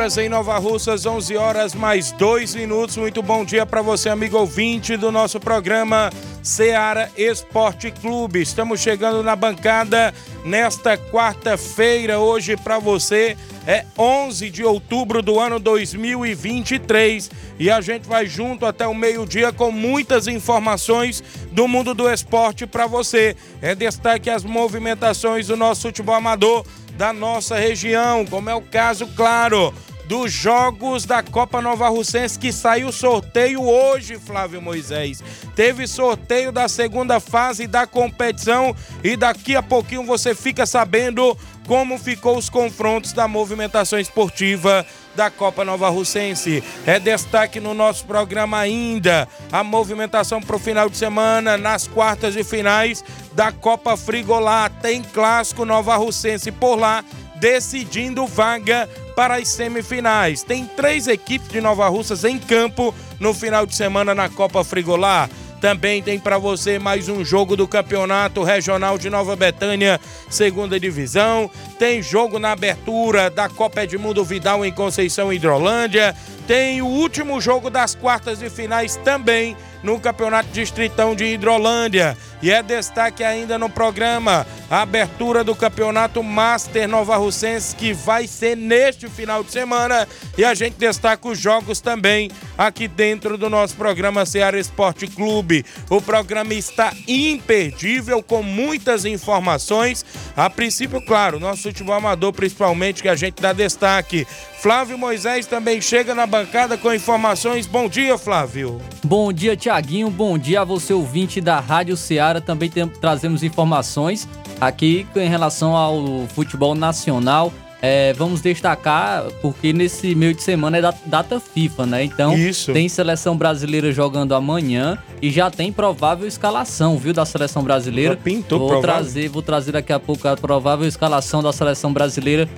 Horas em Nova Russas, 11 horas mais 2 minutos. Muito bom dia para você, amigo ouvinte do nosso programa Seara Esporte Clube. Estamos chegando na bancada nesta quarta-feira. Hoje para você é 11 de outubro do ano 2023 e a gente vai junto até o meio-dia com muitas informações do mundo do esporte para você. É destaque as movimentações do nosso futebol amador da nossa região, como é o caso, claro, dos jogos da Copa Nova Russense que saiu sorteio hoje, Flávio Moisés. Teve sorteio da segunda fase da competição e daqui a pouquinho você fica sabendo como ficou os confrontos da movimentação esportiva da Copa Nova Russense. É destaque no nosso programa ainda a movimentação para o final de semana nas quartas e finais da Copa Frigolá. Tem clássico Nova Russense por lá decidindo vaga para as semifinais. Tem três equipes de Nova Russas em campo no final de semana na Copa Frigolá. Também tem para você mais um jogo do Campeonato Regional de Nova Betânia, segunda divisão. Tem jogo na abertura da Copa Edmundo Vidal em Conceição Hidrolândia. Tem o último jogo das quartas de finais também no Campeonato Distritão de Hidrolândia. E é destaque ainda no programa a abertura do Campeonato Master Nova Russense, que vai ser neste final de semana. E a gente destaca os jogos também aqui dentro do nosso programa Ceará Esporte Clube. O programa está imperdível, com muitas informações. A princípio, claro, nosso futebol amador, principalmente, que a gente dá destaque. Flávio Moisés também chega na bancada com informações. Bom dia, Flávio. Bom dia, Tiaguinho. Bom dia a você, ouvinte da Rádio Ceará. Também tem, trazemos informações aqui em relação ao futebol nacional. É, vamos destacar, porque nesse meio de semana é data FIFA, né? Então, Isso. tem seleção brasileira jogando amanhã e já tem provável escalação, viu, da seleção brasileira. Já pintou vou provável. trazer, vou trazer daqui a pouco a provável escalação da seleção brasileira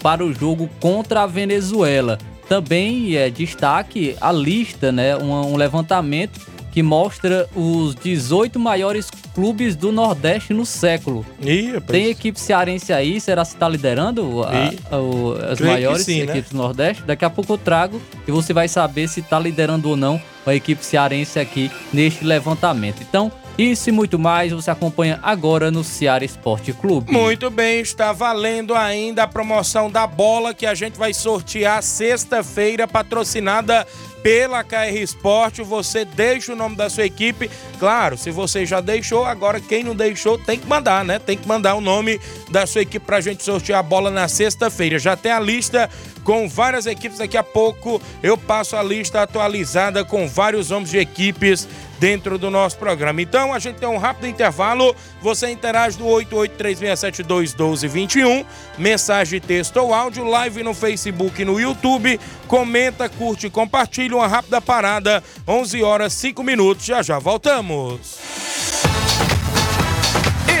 para o jogo contra a Venezuela. Também é destaque a lista, né? um, um levantamento que mostra os 18 maiores clubes do Nordeste no século. Ih, Tem equipe cearense aí, será que está liderando a, a, as maiores sim, né? equipes né? do Nordeste? Daqui a pouco eu trago e você vai saber se está liderando ou não a equipe cearense aqui neste levantamento. Então, isso e muito mais você acompanha agora no Ceará Esporte Clube. Muito bem, está valendo ainda a promoção da bola que a gente vai sortear sexta-feira, patrocinada pela KR Esporte. Você deixa o nome da sua equipe. Claro, se você já deixou, agora quem não deixou tem que mandar, né? Tem que mandar o nome da sua equipe pra gente sortear a bola na sexta-feira. Já tem a lista com várias equipes. Daqui a pouco eu passo a lista atualizada com vários nomes de equipes dentro do nosso programa. Então a gente tem um rápido intervalo. Você interage no 8836721221, mensagem, texto ou áudio, live no Facebook e no YouTube. Comenta, curte, compartilha. Uma rápida parada, 11 horas 5 minutos. Já já voltamos.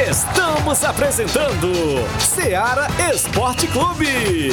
Estamos apresentando Seara Esporte Clube.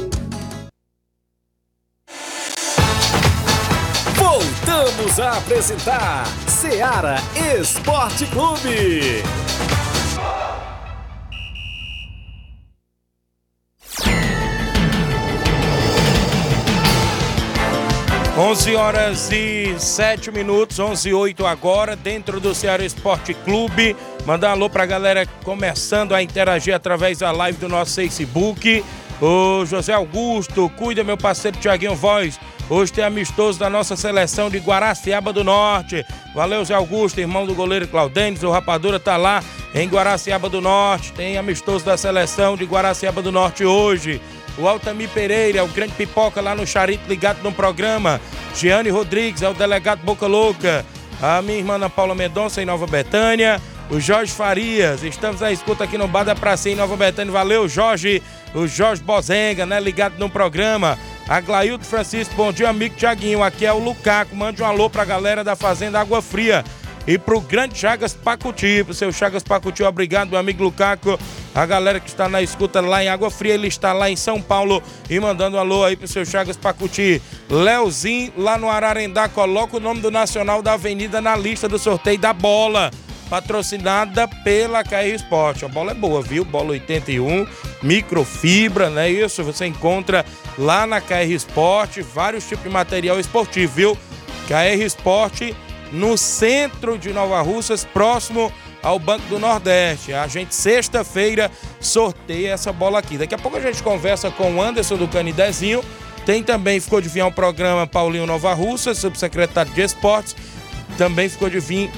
Voltamos a apresentar Seara Esporte Clube. 11 horas e 7 minutos, 11 e 8 agora, dentro do Ceará Esporte Clube. Mandar um alô pra galera começando a interagir através da live do nosso Facebook. O José Augusto, cuida meu parceiro Tiaguinho Voz. Hoje tem amistoso da nossa seleção de Guaraciaba do Norte. Valeu, Zé Augusto, irmão do goleiro Claudênis. O Rapadura tá lá em Guaraciaba do Norte. Tem amistoso da seleção de Guaraciaba do Norte hoje. O Altamir Pereira, o grande pipoca lá no Charito, ligado no programa. Giane Rodrigues, é o delegado Boca Louca. A minha irmã Ana Paula Mendonça, em Nova Betânia. O Jorge Farias, estamos à escuta aqui no Bar da Pracinha, em Nova Betânia. Valeu, Jorge. O Jorge Bozenga, né, ligado no programa. A Glaildo Francisco, bom dia, amigo Tiaguinho. Aqui é o Lucaco. Mande um alô pra galera da Fazenda Água Fria. E pro grande Chagas Pacuti, pro seu Chagas Pacuti, obrigado, meu amigo Lucaco. A galera que está na escuta lá em Água Fria, ele está lá em São Paulo e mandando um alô aí pro seu Chagas Pacuti. Leozinho, lá no Ararendá, coloca o nome do Nacional da Avenida na lista do sorteio da bola. Patrocinada pela KR Sport. A bola é boa, viu? Bola 81, microfibra, né? Isso você encontra lá na KR Sport, vários tipos de material esportivo, viu? KR Sport no centro de Nova Russas, próximo ao Banco do Nordeste. A gente, sexta-feira, sorteia essa bola aqui. Daqui a pouco a gente conversa com o Anderson do Canidezinho. Tem também, ficou de vir ao programa Paulinho Nova Russa, subsecretário de Esportes. Também ficou de vir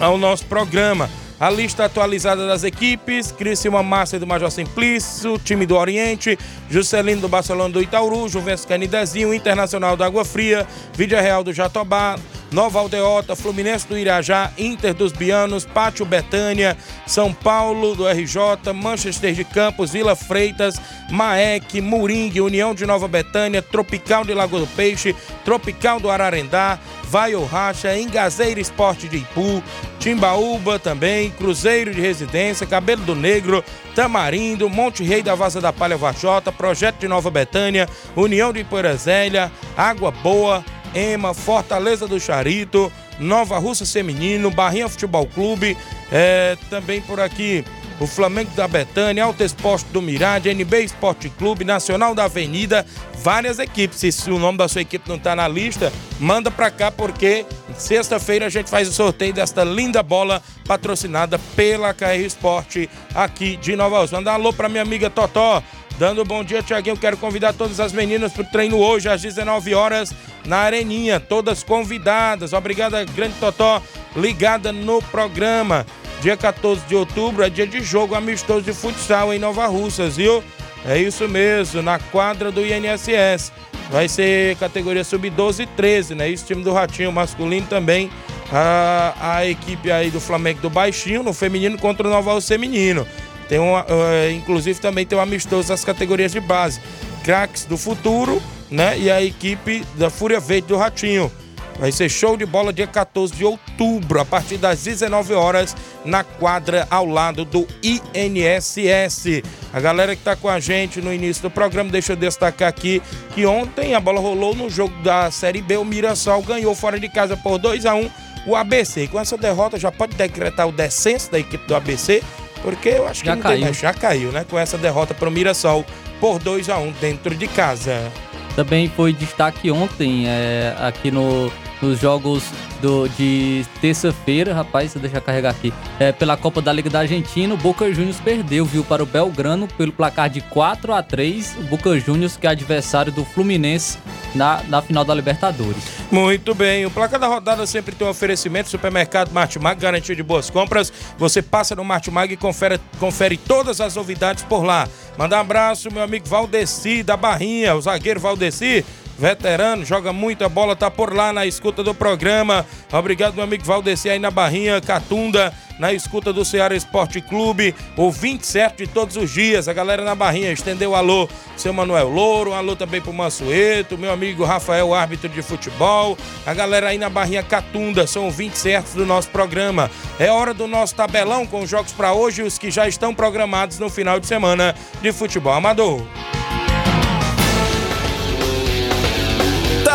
ao nosso programa. A lista atualizada das equipes: Criciúma Massa do Major Simplício, time do Oriente, Juscelino do Barcelona do Itaúru, Juventus Canidezinho, Internacional da Água Fria, Vídea Real do Jatobá, Nova Aldeota, Fluminense do Irajá, Inter dos Bianos, Pátio Betânia, São Paulo do RJ, Manchester de Campos, Vila Freitas, Maek, Moringue, União de Nova Betânia, Tropical de Lagoa do Peixe, Tropical do Ararendá, Vai ou Racha, Engazeira Esporte de Ipu, Timbaúba também, Cruzeiro de Residência, Cabelo do Negro, Tamarindo, Monte Rei da Vaza da Palha Vachota, Projeto de Nova Betânia, União de Ipoeirazélia, Água Boa, Ema, Fortaleza do Charito, Nova Russa Feminino, Barrinha Futebol Clube, é, também por aqui o Flamengo da Betânia, Alto Esporte do Mirade, NB Esporte Clube, Nacional da Avenida, várias equipes. Se, se o nome da sua equipe não está na lista, manda para cá porque sexta-feira a gente faz o sorteio desta linda bola patrocinada pela KR Esporte aqui de Nova Rússia. Mandar um alô para minha amiga Totó. Dando um bom dia, Tiaguinho. Quero convidar todas as meninas para o treino hoje às 19 horas na Areninha. Todas convidadas. Obrigada, grande Totó, ligada no programa. Dia 14 de outubro é dia de jogo amistoso de futsal em Nova Russas, viu? É isso mesmo, na quadra do INSS. Vai ser categoria sub-12 e 13, né? Isso, time do Ratinho masculino também. A, a equipe aí do Flamengo do Baixinho, no feminino contra o Nova Russa feminino. Tem uma, uh, inclusive também tem um amistoso das categorias de base. Craques do futuro, né? E a equipe da Fúria Verde do Ratinho. Vai ser show de bola dia 14 de outubro, a partir das 19 horas, na quadra ao lado do INSS. A galera que tá com a gente no início do programa, deixa eu destacar aqui que ontem a bola rolou no jogo da Série B. O Mirassol ganhou fora de casa por 2 a 1 o ABC. E com essa derrota já pode decretar o descenso da equipe do ABC, porque eu acho que Já não caiu. tem. Já caiu, né? Com essa derrota para o Mirassol por 2 a 1 dentro de casa. Também foi destaque ontem é, aqui no, nos jogos do, de terça-feira, rapaz, deixa eu carregar aqui. É, pela Copa da Liga da Argentina, o Boca Juniors perdeu, viu, para o Belgrano pelo placar de 4 a 3 O Boca Juniors, que é adversário do Fluminense na, na final da Libertadores. Muito bem, o placar da rodada sempre tem um oferecimento, supermercado Martimag, garantia de boas compras. Você passa no Martimag e confere, confere todas as novidades por lá. Manda um abraço, meu amigo Valdeci da Barrinha, o zagueiro Valdeci. Veterano, joga muita bola, tá por lá na escuta do programa. Obrigado, meu amigo Valdeci aí na Barrinha, Catunda, na escuta do Ceará Esporte Clube, o 27 de todos os dias. A galera na Barrinha estendeu alô, seu Manuel Louro, alô também pro Mansueto, meu amigo Rafael, árbitro de futebol. A galera aí na Barrinha Catunda, são 20 certos do nosso programa. É hora do nosso tabelão com os jogos para hoje e os que já estão programados no final de semana de futebol amador.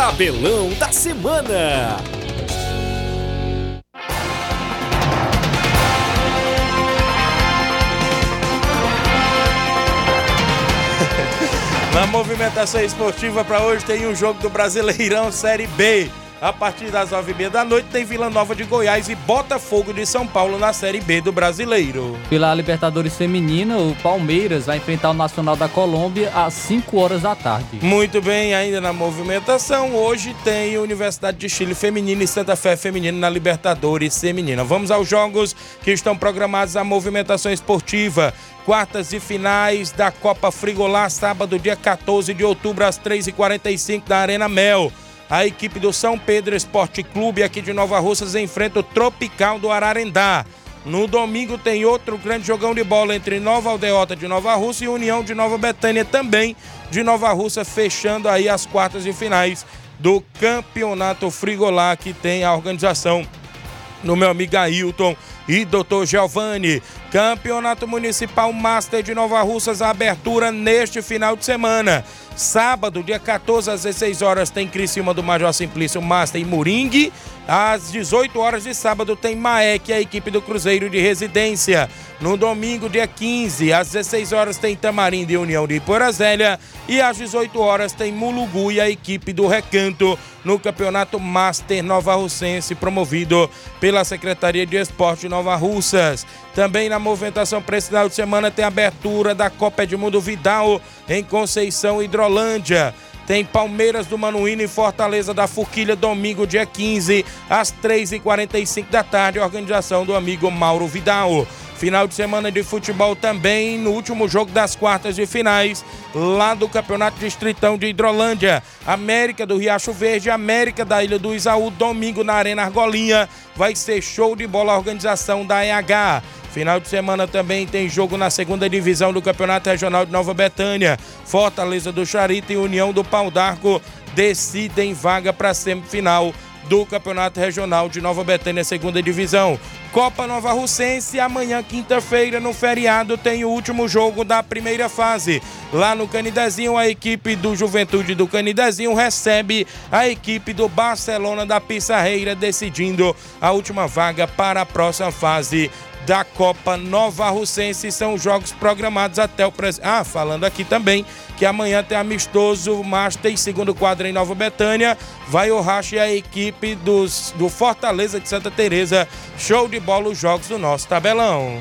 Tabelão da Semana. Na movimentação esportiva para hoje tem um jogo do Brasileirão Série B. A partir das nove e meia da noite tem Vila Nova de Goiás e Botafogo de São Paulo na Série B do Brasileiro. Pela Libertadores Feminina, o Palmeiras vai enfrentar o Nacional da Colômbia às 5 horas da tarde. Muito bem, ainda na movimentação, hoje tem Universidade de Chile Feminina e Santa Fé Feminina na Libertadores Feminina. Vamos aos jogos que estão programados à movimentação esportiva. Quartas e finais da Copa Frigolá, sábado, dia 14 de outubro, às 3h45 da Arena Mel. A equipe do São Pedro Esporte Clube aqui de Nova Russas enfrenta o Tropical do Ararendá. No domingo tem outro grande jogão de bola entre Nova Aldeota de Nova Russa e União de Nova Betânia também de Nova Russa, fechando aí as quartas e finais do Campeonato Frigolá que tem a organização no meu amigo Ailton e Dr. Giovanni. Campeonato Municipal Master de Nova Russas, a abertura neste final de semana. Sábado, dia 14 às 16 horas, tem Criciúma do Major Simplício Master e Moringue. Às 18 horas de sábado tem Maek, a equipe do Cruzeiro de Residência. No domingo, dia 15, às 16 horas tem Tamarindo e União de Iporazélia. E às 18 horas tem Mulugu e a equipe do Recanto no Campeonato Master Nova Russense, promovido pela Secretaria de Esporte de Nova Russas. Também na movimentação para esse final de semana tem abertura da Copa Edmundo Vidal em Conceição Hidrolândia. Tem Palmeiras do Manuíno e Fortaleza da Forquilha, domingo, dia 15, às 3h45 da tarde, organização do amigo Mauro Vidal. Final de semana de futebol também no último jogo das quartas de finais, lá do Campeonato Distritão de Hidrolândia. América do Riacho Verde, América da Ilha do Isaú, domingo na Arena Argolinha. Vai ser show de bola a organização da EH. Final de semana também tem jogo na segunda divisão do Campeonato Regional de Nova Betânia. Fortaleza do Charito e União do Pau d'Arco decidem vaga para a semifinal do Campeonato Regional de Nova Betânia, segunda divisão. Copa Nova Russense, amanhã, quinta-feira, no feriado, tem o último jogo da primeira fase. Lá no Canidezinho, a equipe do Juventude do Canidezinho recebe a equipe do Barcelona da Pissarreira, decidindo a última vaga para a próxima fase da Copa Nova Russense. São jogos programados até o presente. Ah, falando aqui também que amanhã tem amistoso Master segundo quadro em Nova Betânia. Vai o Racha e a equipe dos, do Fortaleza de Santa Teresa. Show de bola os jogos do nosso tabelão.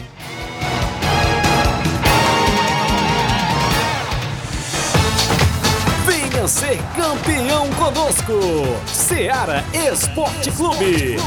Venha ser campeão conosco. Seara Esporte Clube.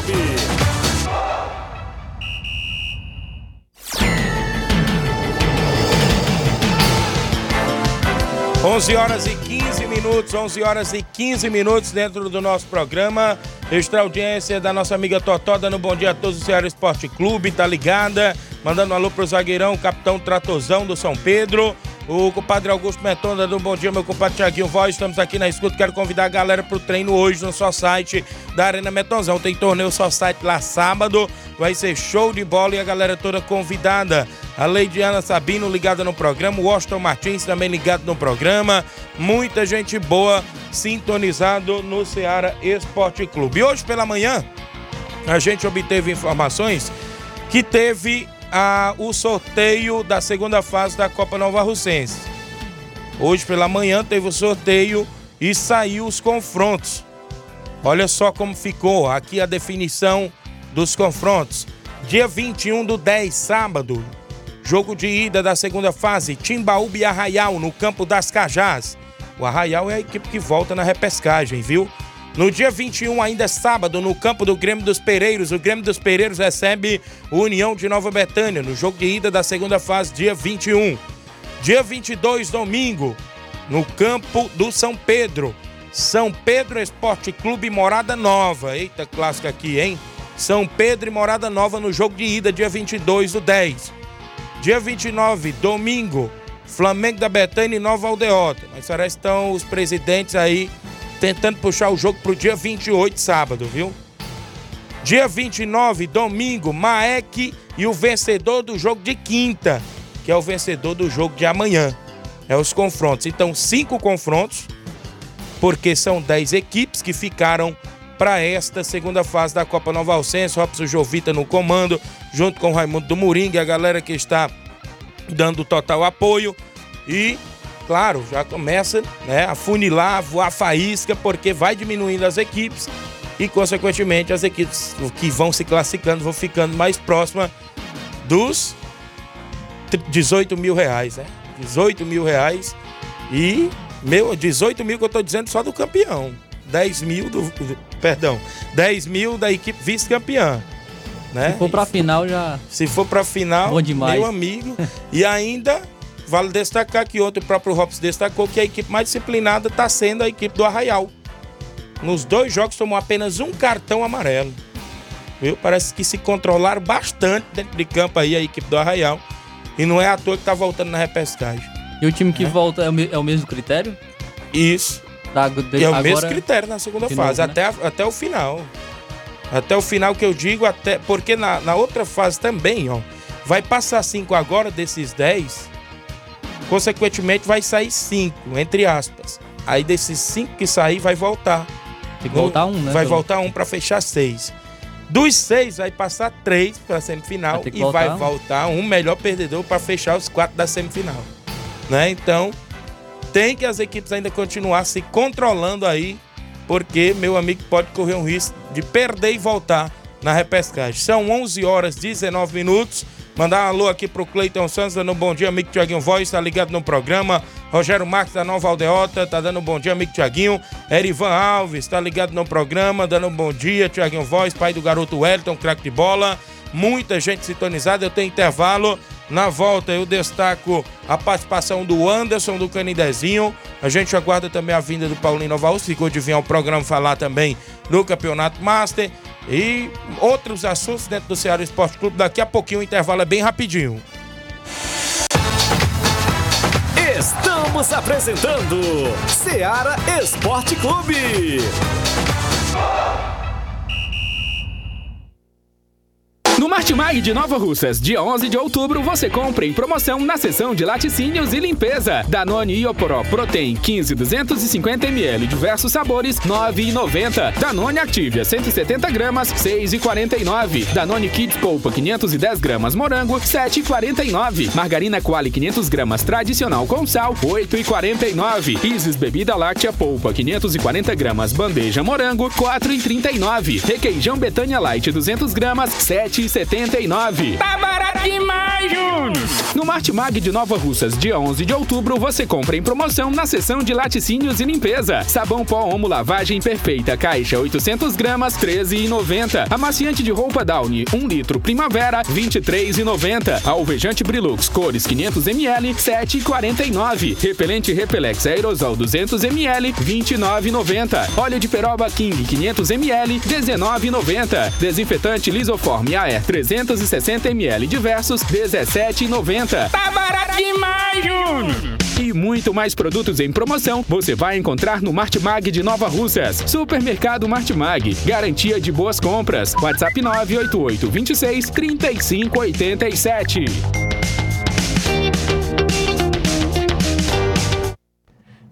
11 horas e 15 minutos, 11 horas e 15 minutos dentro do nosso programa. Extra audiência da nossa amiga Totó, dando bom dia a todos do Ceará Esporte Clube, tá ligada? Mandando um alô pro zagueirão, capitão Tratozão do São Pedro. O compadre Augusto Meton dando um bom dia, meu compadre Tiaguinho Voz. Estamos aqui na escuta. Quero convidar a galera pro treino hoje no só site da Arena Metonzão. Tem torneio só site lá sábado. Vai ser show de bola e a galera toda convidada. A Leidiana Sabino ligada no programa. O Washington Martins também ligado no programa. Muita gente boa sintonizado no Ceará Esporte Clube. E hoje pela manhã, a gente obteve informações que teve a, o sorteio da segunda fase da Copa Nova Russense. Hoje pela manhã teve o sorteio e saiu os confrontos. Olha só como ficou aqui a definição dos confrontos. Dia 21 do 10, sábado, jogo de ida da segunda fase, Timbaúba e Arraial no campo das Cajás. O Arraial é a equipe que volta na repescagem, viu? No dia 21, ainda é sábado, no campo do Grêmio dos Pereiros, o Grêmio dos Pereiros recebe o União de Nova Betânia no jogo de ida da segunda fase, dia 21. Dia 22, domingo, no campo do São Pedro. São Pedro Esporte Clube Morada Nova. Eita, clássica aqui, hein? São Pedro e Morada Nova no jogo de ida, dia 22 do 10. Dia 29, domingo, Flamengo da Betânia e Nova Aldeota. Mas parece que estão os presidentes aí tentando puxar o jogo pro dia 28, sábado, viu? Dia 29, domingo, Maek e o vencedor do jogo de quinta, que é o vencedor do jogo de amanhã. É os confrontos. Então, cinco confrontos, porque são dez equipes que ficaram para esta segunda fase da Copa Nova Alcense. Robson Jovita no comando, junto com o Raimundo do Moringa, a galera que está dando total apoio. E claro, já começa né, a funilar, a voar faísca, porque vai diminuindo as equipes e, consequentemente, as equipes que vão se classificando vão ficando mais próximas dos 18 mil reais, né? 18 mil reais e, meu, 18 mil que eu tô dizendo só do campeão. 10 mil do. Perdão, 10 mil da equipe vice-campeã. Né? Se for pra final já. Se for pra final, Bom demais. meu amigo. e ainda Vale destacar que ontem o próprio Robson destacou que a equipe mais disciplinada está sendo a equipe do Arraial. Nos dois jogos tomou apenas um cartão amarelo. Viu? Parece que se controlaram bastante dentro de campo aí a equipe do Arraial. E não é à toa que tá voltando na repescagem. E o time que volta é o, é o mesmo critério? Isso. Da, de, é o agora- mesmo critério na segunda fase, novo, né? até, até o final. Até o final que eu digo, até porque na, na outra fase também, ó, vai passar cinco agora desses 10, consequentemente vai sair cinco, entre aspas. Aí desses cinco que sair, vai voltar. Tem que voltar um, né? Vai voltar um para fechar seis. Dos seis, vai passar três para semifinal Vai e voltar vai um. voltar um melhor perdedor para fechar os quatro da semifinal. Né? Então, tem que as equipes ainda continuar se controlando aí, porque meu amigo pode correr um risco de perder e voltar na repescagem. São 11 horas 19 minutos. Mandar um alô aqui pro Cleiton Santos, dando um bom dia, amigo Tiaguinho Voz, tá ligado no programa. Rogério Marques da Nova Aldeota, tá dando um bom dia, amigo Tiaguinho. Erivan Alves, tá ligado no programa, dando um bom dia, Tiaguinho Voz, pai do garoto Wellington, craque de bola. Muita gente sintonizada, eu tenho intervalo. Na volta eu destaco a participação do Anderson do Canidezinho. A gente aguarda também a vinda do Paulinho Novaus, ficou de vir ao programa falar também do Campeonato Master e outros assuntos dentro do Ceará Esporte Clube. Daqui a pouquinho o intervalo é bem rapidinho. Estamos apresentando Seara Esporte Clube. No Martimag de Nova Russas, dia 11 de outubro, você compra em promoção na seção de laticínios e limpeza. Danone Ioporó Protein 15 250ml, diversos sabores, 9,90. Danone Activia 170 gramas, 6,49. Danone Kids Polpa 510 gramas morango, 7,49. Margarina Quali 500 gramas tradicional com sal, 8,49. Isis Bebida Láctea Polpa 540 gramas bandeja morango, 4,39. Requeijão Betânia Light 200 gramas, 7,79. Tá barato demais, Júnior! No Martimag de Nova Russas, dia 11 de outubro, você compra em promoção na seção de laticínios e limpeza. Sabão pó Omo Lavagem Perfeita, caixa 800 gramas, 13,90. Amaciante de roupa Downy, 1 litro Primavera, 23,90. Alvejante Brilux, cores 500 ml, 7,49. Repelente Repelex Aerosol 200 ml, 29,90. Óleo de peroba King 500 ml, 19,90. Desinfetante Lisoform Air 360 ml diversos, 17,90. Tá barato demais, Júnior! E muito mais produtos em promoção você vai encontrar no Martimag de Nova Russas. Supermercado Martimag. Garantia de boas compras. WhatsApp 988 26 3587.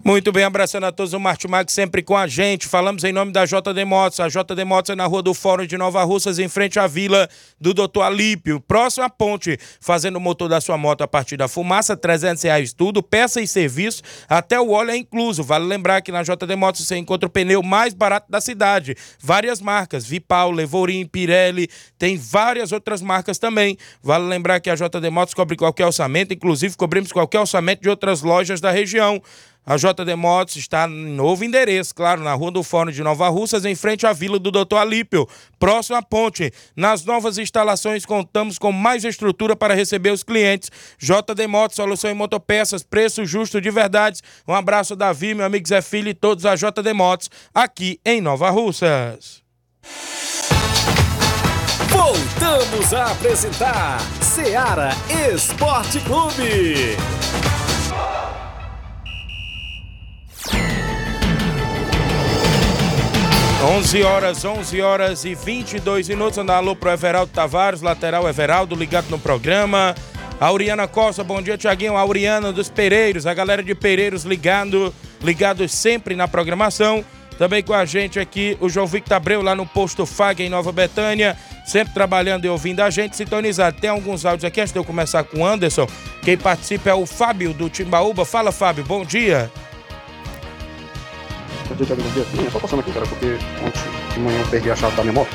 Muito bem, abraçando a todos o Martimag sempre com a gente. Falamos em nome da JD Motos. A JD Motos é na Rua do Fórum de Nova Russas, em frente à vila do Dr. Alípio. Próximo à ponte, fazendo o motor da sua moto a partir da fumaça, 300 reais tudo, peça e serviço, até o óleo é incluso. Vale lembrar que na JD Motos você encontra o pneu mais barato da cidade. Várias marcas, Vipal, Levorim, Pirelli, tem várias outras marcas também. Vale lembrar que a JD Motos cobre qualquer orçamento, inclusive cobrimos qualquer orçamento de outras lojas da região. A JD Motos está em novo endereço, claro, na Rua do Fórum de Nova Russas, em frente à Vila do Doutor Alípio, próximo à ponte. Nas novas instalações, contamos com mais estrutura para receber os clientes. JD Motos, solução em motopeças, preço justo de verdade. Um abraço, Davi, meu amigo Zé Filho e todos a JD Motos, aqui em Nova Russas. Voltamos a apresentar Seara Esporte Clube. 11 horas, 11 horas e 22 minutos. Andar alô pro Everaldo Tavares, lateral Everaldo, ligado no programa. Auriana Costa, bom dia, Tiaguinho. Auriana dos Pereiros, a galera de Pereiros ligado, ligados sempre na programação. Também com a gente aqui o João Victor Abreu, lá no posto FAG, em Nova Betânia. Sempre trabalhando e ouvindo a gente, sintonizado. Tem alguns áudios aqui, antes de eu começar com o Anderson. Quem participa é o Fábio do Timbaúba. Fala, Fábio, bom dia. Bom dia, Thiago. Bom dia. Sim, eu só passando aqui, cara, porque ontem de manhã eu perdi a chave da minha moto.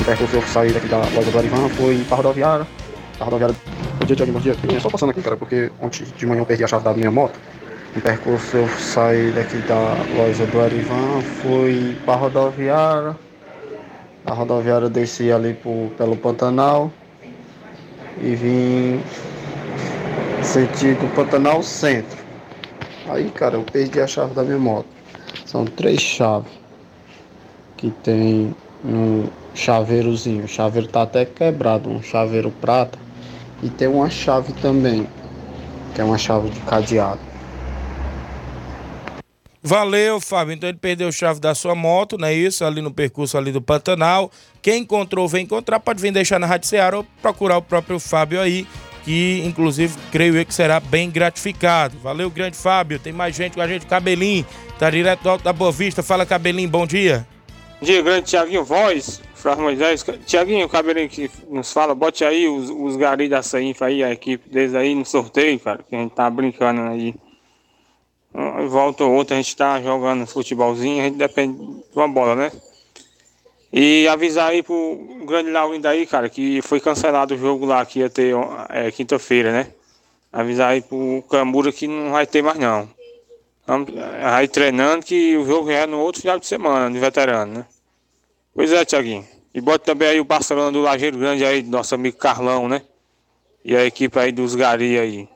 O percurso eu saí daqui da loja do Arivan, foi pra rodoviária. A rodoviária. Bom dia, Thiago. Bom dia. Sim, só passando aqui, cara, porque ontem de manhã eu perdi a chave da minha moto. No percurso eu saí daqui da loja do Arivan, fui pra rodoviária. A rodoviária eu desci ali pelo Pantanal e vim sentido Pantanal Centro. Aí, cara, eu perdi a chave da minha moto. São três chaves que tem no chaveirozinho. O chaveiro tá até quebrado, um chaveiro prata. E tem uma chave também, que é uma chave de cadeado. Valeu, Fábio. Então ele perdeu a chave da sua moto, não é isso? Ali no percurso ali do Pantanal. Quem encontrou, vem encontrar, pode vir deixar na Rádio Ceará ou procurar o próprio Fábio aí, que inclusive creio eu que será bem gratificado. Valeu, grande Fábio. Tem mais gente com a gente, Cabelinho, tá direto do Alto da Boa Vista. Fala, Cabelinho, bom dia. Bom dia, grande Tiaguinho Voz, Flávio Moisés. Tiaguinho, cabelinho que nos fala, bote aí os, os garis da Sainfa aí, a equipe deles aí no sorteio, cara, que a gente tá brincando aí. Volta ou outra, a gente tá jogando futebolzinho, a gente depende de uma bola, né? E avisar aí pro grande Laurindo aí, cara, que foi cancelado o jogo lá que ia ter é, quinta-feira, né? Avisar aí pro Cambura que não vai ter mais não. Vamos aí treinando que o jogo é no outro final de semana, de veterano, né? Pois é, Tiaguinho. E bota também aí o Barcelona do Lajeiro Grande aí, nosso amigo Carlão, né? E a equipe aí dos Gari aí.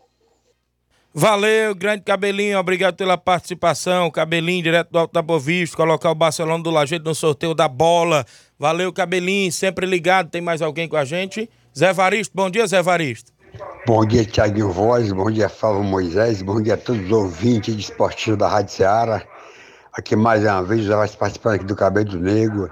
Valeu, grande Cabelinho, obrigado pela participação. Cabelinho, direto do Alto da Boa Vista, colocar o Barcelona do Lajeiro no sorteio da bola. Valeu, Cabelinho, sempre ligado. Tem mais alguém com a gente? Zé Varisto, bom dia, Zé Varisto. Bom dia, Tiaguinho Voz, bom dia, Flávio Moisés, bom dia a todos os ouvintes de esportivo da Rádio Ceará. Aqui mais uma vez, já vai participando aqui do Cabelo Negro.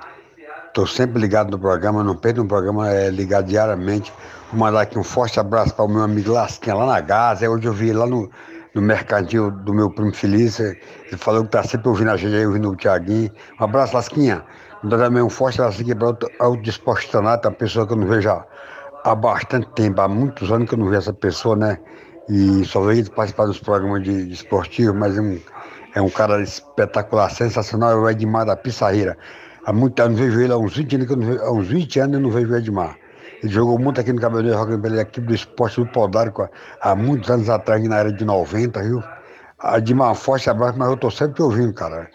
Estou sempre ligado no programa, não perco um programa é, ligado diariamente. Vou mandar aqui um forte abraço para o meu amigo Lasquinha lá na Gaza. Hoje eu vi lá no, no mercadinho do meu primo Feliz. Ele falou que está sempre ouvindo a gente aí, ouvindo o Tiaguinho. Um abraço, Lasquinha. Mandar também um forte abraço aqui para o Desporto Tanato, uma pessoa que eu não vejo há, há bastante tempo, há muitos anos que eu não vejo essa pessoa, né? E só veio participar dos programas de, de esportivo, mas é um, é um cara espetacular, sensacional, é o Edmar da Pissarreira. Há muito anos eu vejo ele, há uns 20 anos, não vejo, há uns 20 anos eu não vejo o Edmar. Ele jogou muito aqui no Cabeleireiro Rock pela equipe do esporte do Podárico há muitos anos atrás, na era de 90, viu? Edmar, um forte abraço, mas eu tô sempre te ouvindo, cara.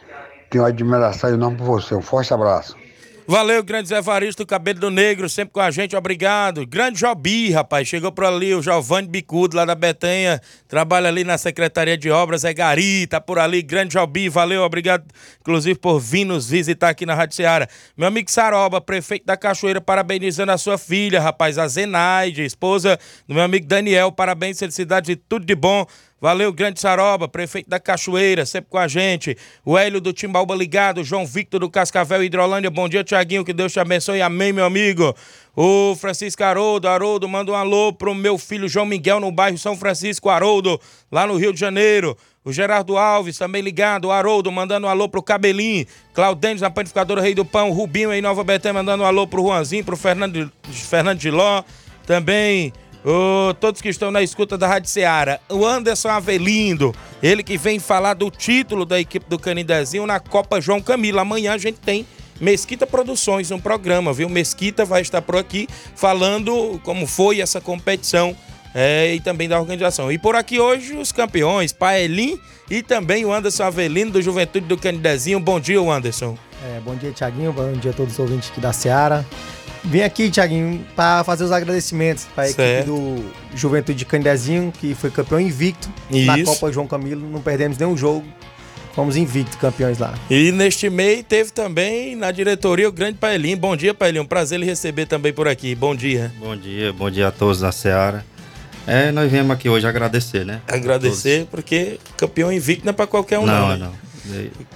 Tenho admiração enorme por você, um forte abraço. Valeu, grande Zé Varisto, cabelo do negro, sempre com a gente, obrigado. Grande Jobi, rapaz, chegou por ali, o Giovanni Bicudo, lá da Betanha, trabalha ali na Secretaria de Obras, é Gari, tá por ali, grande Jobi, valeu, obrigado, inclusive, por vir nos visitar aqui na Rádio Ceará. Meu amigo Saroba, prefeito da Cachoeira, parabenizando a sua filha, rapaz, a Zenaide, esposa do meu amigo Daniel, parabéns, felicidade e tudo de bom. Valeu, grande Saroba, prefeito da Cachoeira, sempre com a gente. O Hélio do Timbalba ligado, João Victor do Cascavel Hidrolândia. Bom dia, Tiaguinho, que Deus te abençoe. Amém, meu amigo. O Francisco Haroldo, Haroldo, manda um alô pro meu filho João Miguel no bairro São Francisco, Haroldo, lá no Rio de Janeiro. O Gerardo Alves também ligado, o Haroldo mandando um alô pro Cabelinho, Claudênis na panificadora Rei do Pão, Rubinho aí Nova Betânia mandando um alô pro Juanzinho, pro Fernando, Fernando de Ló, também Ô, todos que estão na escuta da Rádio Ceará. O Anderson Avelindo, ele que vem falar do título da equipe do Canindezinho na Copa João Camilo. Amanhã a gente tem Mesquita Produções, um programa, viu? Mesquita vai estar por aqui falando como foi essa competição é, e também da organização. E por aqui hoje os campeões, Paelim e também o Anderson Avelino do Juventude do Canidezinho. Bom dia, Anderson. É, bom dia, Tiaguinho. Bom dia a todos os ouvintes aqui da Ceará. Vim aqui, Tiaguinho, para fazer os agradecimentos para a equipe do Juventude de Candezinho, que foi campeão invicto na Isso. Copa João Camilo. Não perdemos nenhum jogo. Fomos invicto campeões lá. E neste mês teve também na diretoria o grande Paelinho. Bom dia, Paelinho. Um prazer lhe receber também por aqui. Bom dia. Bom dia, bom dia a todos da Seara. É, nós viemos aqui hoje agradecer, né? Agradecer, porque campeão invicto não é para qualquer um, não. Não, né? não.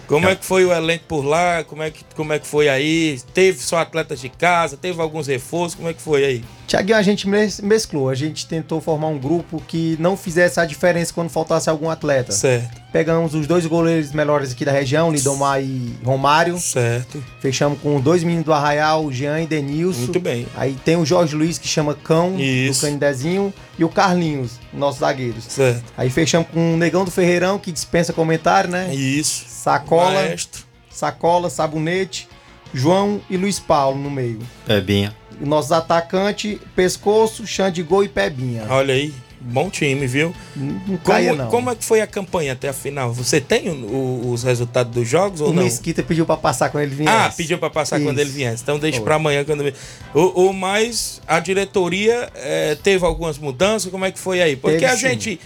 Como é que foi o elenco por lá? Como é que, como é que foi aí? Teve só atletas de casa? Teve alguns reforços? Como é que foi aí? Tiaguinho, a gente mes- mesclou. A gente tentou formar um grupo que não fizesse a diferença quando faltasse algum atleta. Certo. Pegamos os dois goleiros melhores aqui da região, Lidomar e Romário. Certo. Fechamos com dois meninos do Arraial, Jean e Denilson. Muito bem. Aí tem o Jorge Luiz, que chama Cão, Isso. do Canidezinho, e o Carlinhos, nossos zagueiros. Certo. Aí fechamos com o Negão do Ferreirão, que dispensa comentário, né? Isso. Sacola, Maestro. sacola, sabonete, João e Luiz Paulo no meio. Pebinha. E nossos atacantes, Pescoço, Xandigol e Pebinha. Olha aí. Bom time, viu? Não caia, como, não. como é que foi a campanha até a final? Você tem o- o- os resultados dos jogos ou o não? Mesquita pediu pra passar quando ele viesse. Ah, pediu pra passar quando Isso. ele viesse. Então deixa pra amanhã quando o, o mais a diretoria eh, teve algumas mudanças. Como é que foi aí? Porque Teve a sim.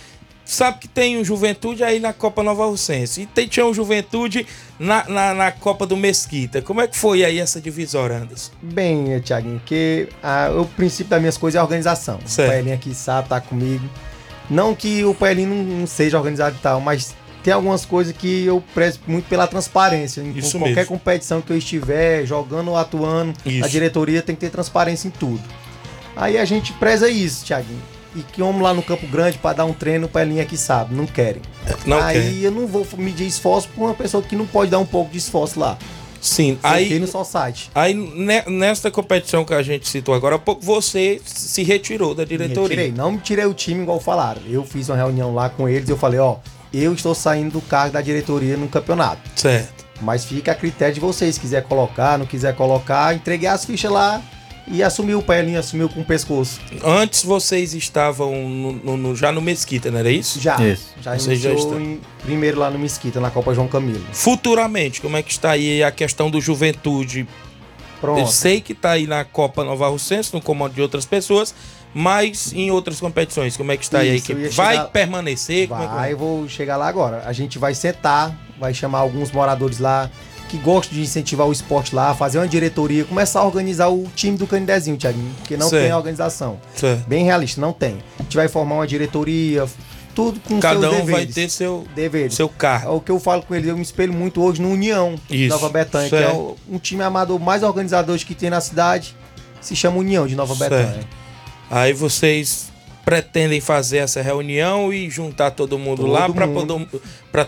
Sabe que tem o Juventude aí na Copa Nova Russense e tem, tinha o Juventude na, na, na Copa do Mesquita. Como é que foi aí essa divisória, Anderson? Bem, Tiaguinho, que ah, o princípio das minhas coisas é a organização. Certo. O Paelinho aqui sabe, tá comigo. Não que o Paelinho não, não seja organizado e tal, mas tem algumas coisas que eu prezo muito pela transparência. Em Isso qualquer mesmo. competição que eu estiver jogando ou atuando, Isso. a diretoria tem que ter transparência em tudo. Aí a gente preza isso, Tiaguinho. E que vamos lá no Campo Grande para dar um treino, o Paelinho aqui sabe, não querem. Não Aí quer. eu não vou medir esforço pra uma pessoa que não pode dar um pouco de esforço lá. Sim, Aí aí no só site. Aí, ne- nesta competição que a gente citou agora há pouco, você se retirou da Me diretoria. retirei. Não me tirei o time igual falaram. Eu fiz uma reunião lá com eles e eu falei, ó, eu estou saindo do cargo da diretoria no campeonato. Certo. Mas fica a critério de vocês. Se quiser colocar, não quiser colocar, entreguei as fichas lá e assumiu o Pelinho, assumiu com o pescoço. Antes vocês estavam no- no- no- já no Mesquita, não era isso? Já. Isso. Já Vocês já estão. em primeiro lá no Mesquita, na Copa João Camilo. Futuramente, como é que está aí a questão do Juventude? Pronto. Eu sei que está aí na Copa Nova Russense, no comando de outras pessoas, mas em outras competições, como é que está aí a Isso, equipe? ia Vai chegar- permanecer? Como é que Vai, eu vou chegar lá agora. A gente vai sentar, vai chamar alguns moradores lá que gostam de incentivar o esporte lá, fazer uma diretoria, começar a organizar o time do Canidezinho, Thiaguinho, porque não Certo. tem organização. Certo. Bem realista, não tem. A gente vai formar uma diretoria, tudo com Cada seus um vai deveres. ter seu, deveres. seu É cargo. o que eu falo com eles, eu me espelho muito hoje no União Isso, Nova Betânia, que é certo. o- um time amador mais organizador que tem na cidade, se chama União de Nova Certo. Betânia. Aí vocês pretendem fazer essa reunião e juntar todo mundo Todo lá para todo,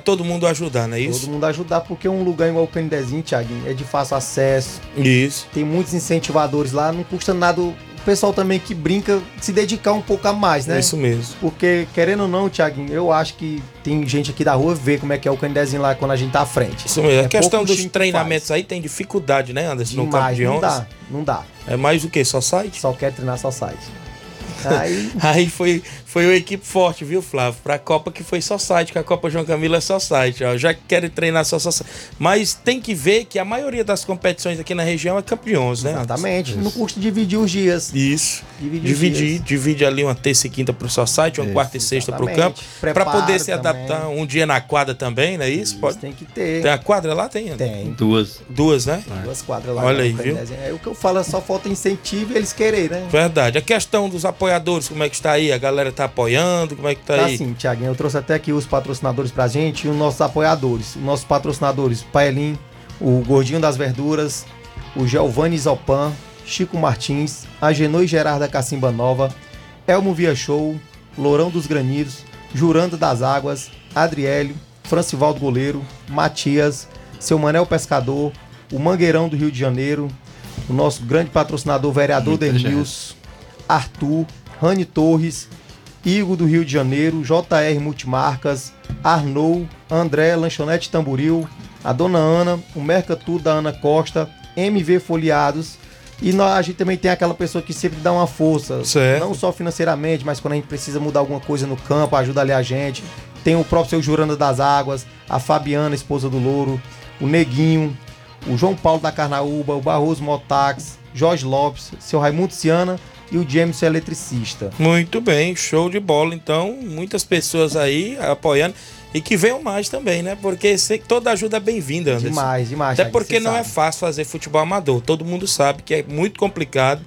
todo mundo ajudar, não é isso? Todo mundo ajudar, porque um lugar igual o Canidezinho, Thiaguinho, é de fácil acesso, Isso. tem muitos incentivadores lá, não custa nada o pessoal também que brinca se dedicar um pouco a mais, né? É isso mesmo. Porque, querendo ou não, Thiaguinho, eu acho que tem gente aqui da rua ver como é que é o Canidezinho lá quando a gente tá à frente. Isso mesmo. É a questão dos treinamentos aí tem dificuldade, né, Anderson? no campo Demais, de não 11. dá, não dá. É mais o que? Só site? Só quer treinar só site. Aí- Aí foi, foi uma equipe forte, viu, Flávio? Pra Copa que foi só site, que a Copa João Camilo é só site, ó. Já querem treinar só site. Mas tem que ver que a maioria das competições aqui na região é campeões, né? Exatamente. Não custa dividir os dias. Isso. Dividir os Dividir, dias. divide ali uma terça e quinta pro só site, uma Isso, quarta e sexta pro exatamente. campo. Pra Preparo poder se também. adaptar um dia na quadra também, não é isso? Pode... Tem que ter. Tem a quadra lá? Tem? Tem. Duas. Duas, né? Duas quadras lá. Olha no aí, viu? É o que eu falo, é só falta incentivo e eles querem, né? Verdade. A questão dos apoiadores, como é que está aí? A galera tá apoiando? Como é que tá, Tá aí? assim, Tiaguinho, eu trouxe até aqui os patrocinadores pra gente e os nossos apoiadores. Os nossos patrocinadores, Paelim, o Gordinho das Verduras, o Giovanni Zopan, Chico Martins, Agenor e Gerardo da Cacimba Nova, Elmo Via Show, Lourão dos Granidos, Jurando das Águas, Adriélio, Francivaldo Goleiro, Matias, Seu Manel Pescador, o Mangueirão do Rio de Janeiro, o nosso grande patrocinador, vereador Muita Denils, Arthur, Rani Torres, Igor do Rio de Janeiro, JR Multimarcas, Arnou, André Lanchonete Tamboril, a Dona Ana, o Mercatur da Ana Costa, MV Folheados. E nós, a gente também tem aquela pessoa que sempre dá uma força, Certo. não só financeiramente, mas quando a gente precisa mudar alguma coisa no campo, ajuda ali a gente. Tem o próprio seu Juranda das Águas, a Fabiana, esposa do Louro, o Neguinho, o João Paulo da Carnaúba, o Barroso Motax, Jorge Lopes, seu Raimundo Ciana e o James eletricista. Muito bem, show de bola. Então, muitas pessoas aí apoiando. E que venham mais também, né? Porque sei que toda ajuda é bem-vinda, Anderson. Demais, demais. Até porque não é sabe. fácil fazer futebol amador. Todo mundo sabe que é muito complicado.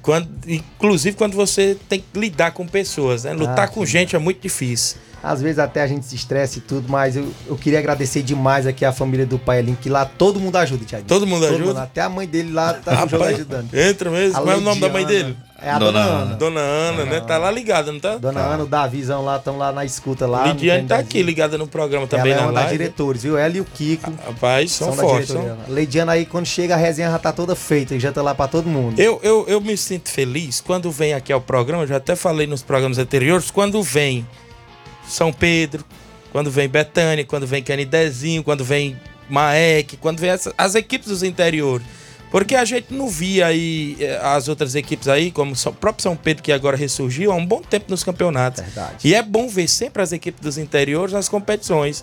Quando, inclusive quando você tem que lidar com pessoas, né? Lutar Ah, com sim. gente é muito difícil. Às vezes até a gente se estressa e tudo, mas eu, eu queria agradecer demais aqui a família do Paelinho, que lá todo mundo ajuda, Thiago. Todo mundo ajuda? até a mãe dele lá tá Rapaz, ajudando. entra mesmo. Qual é o nome da mãe dele? É a Dona, Ana. Dona Ana, né? Tá lá ligada, não tá? Dona Ana, o Davizão lá, estão lá na escuta lá. Lidiane tá aqui ligada no programa também Ela é uma das diretores, viu? Ela e o Kiko. Rapaz, são, da fortes. são- A Leidiana aí, quando chega, a resenha já tá toda feita, já tá lá pra todo mundo. Eu, eu, eu me sinto feliz quando vem aqui ao programa, eu já até falei nos programas anteriores, quando vem São Pedro, quando vem Betânia, quando vem Canidezinho, quando vem Maek, quando vem essa- as equipes dos interiores. Porque a gente não via aí eh, as outras equipes aí, como o próprio São Pedro, que agora ressurgiu, há um bom tempo nos campeonatos. Verdade. E é bom ver sempre as equipes dos interiores nas competições.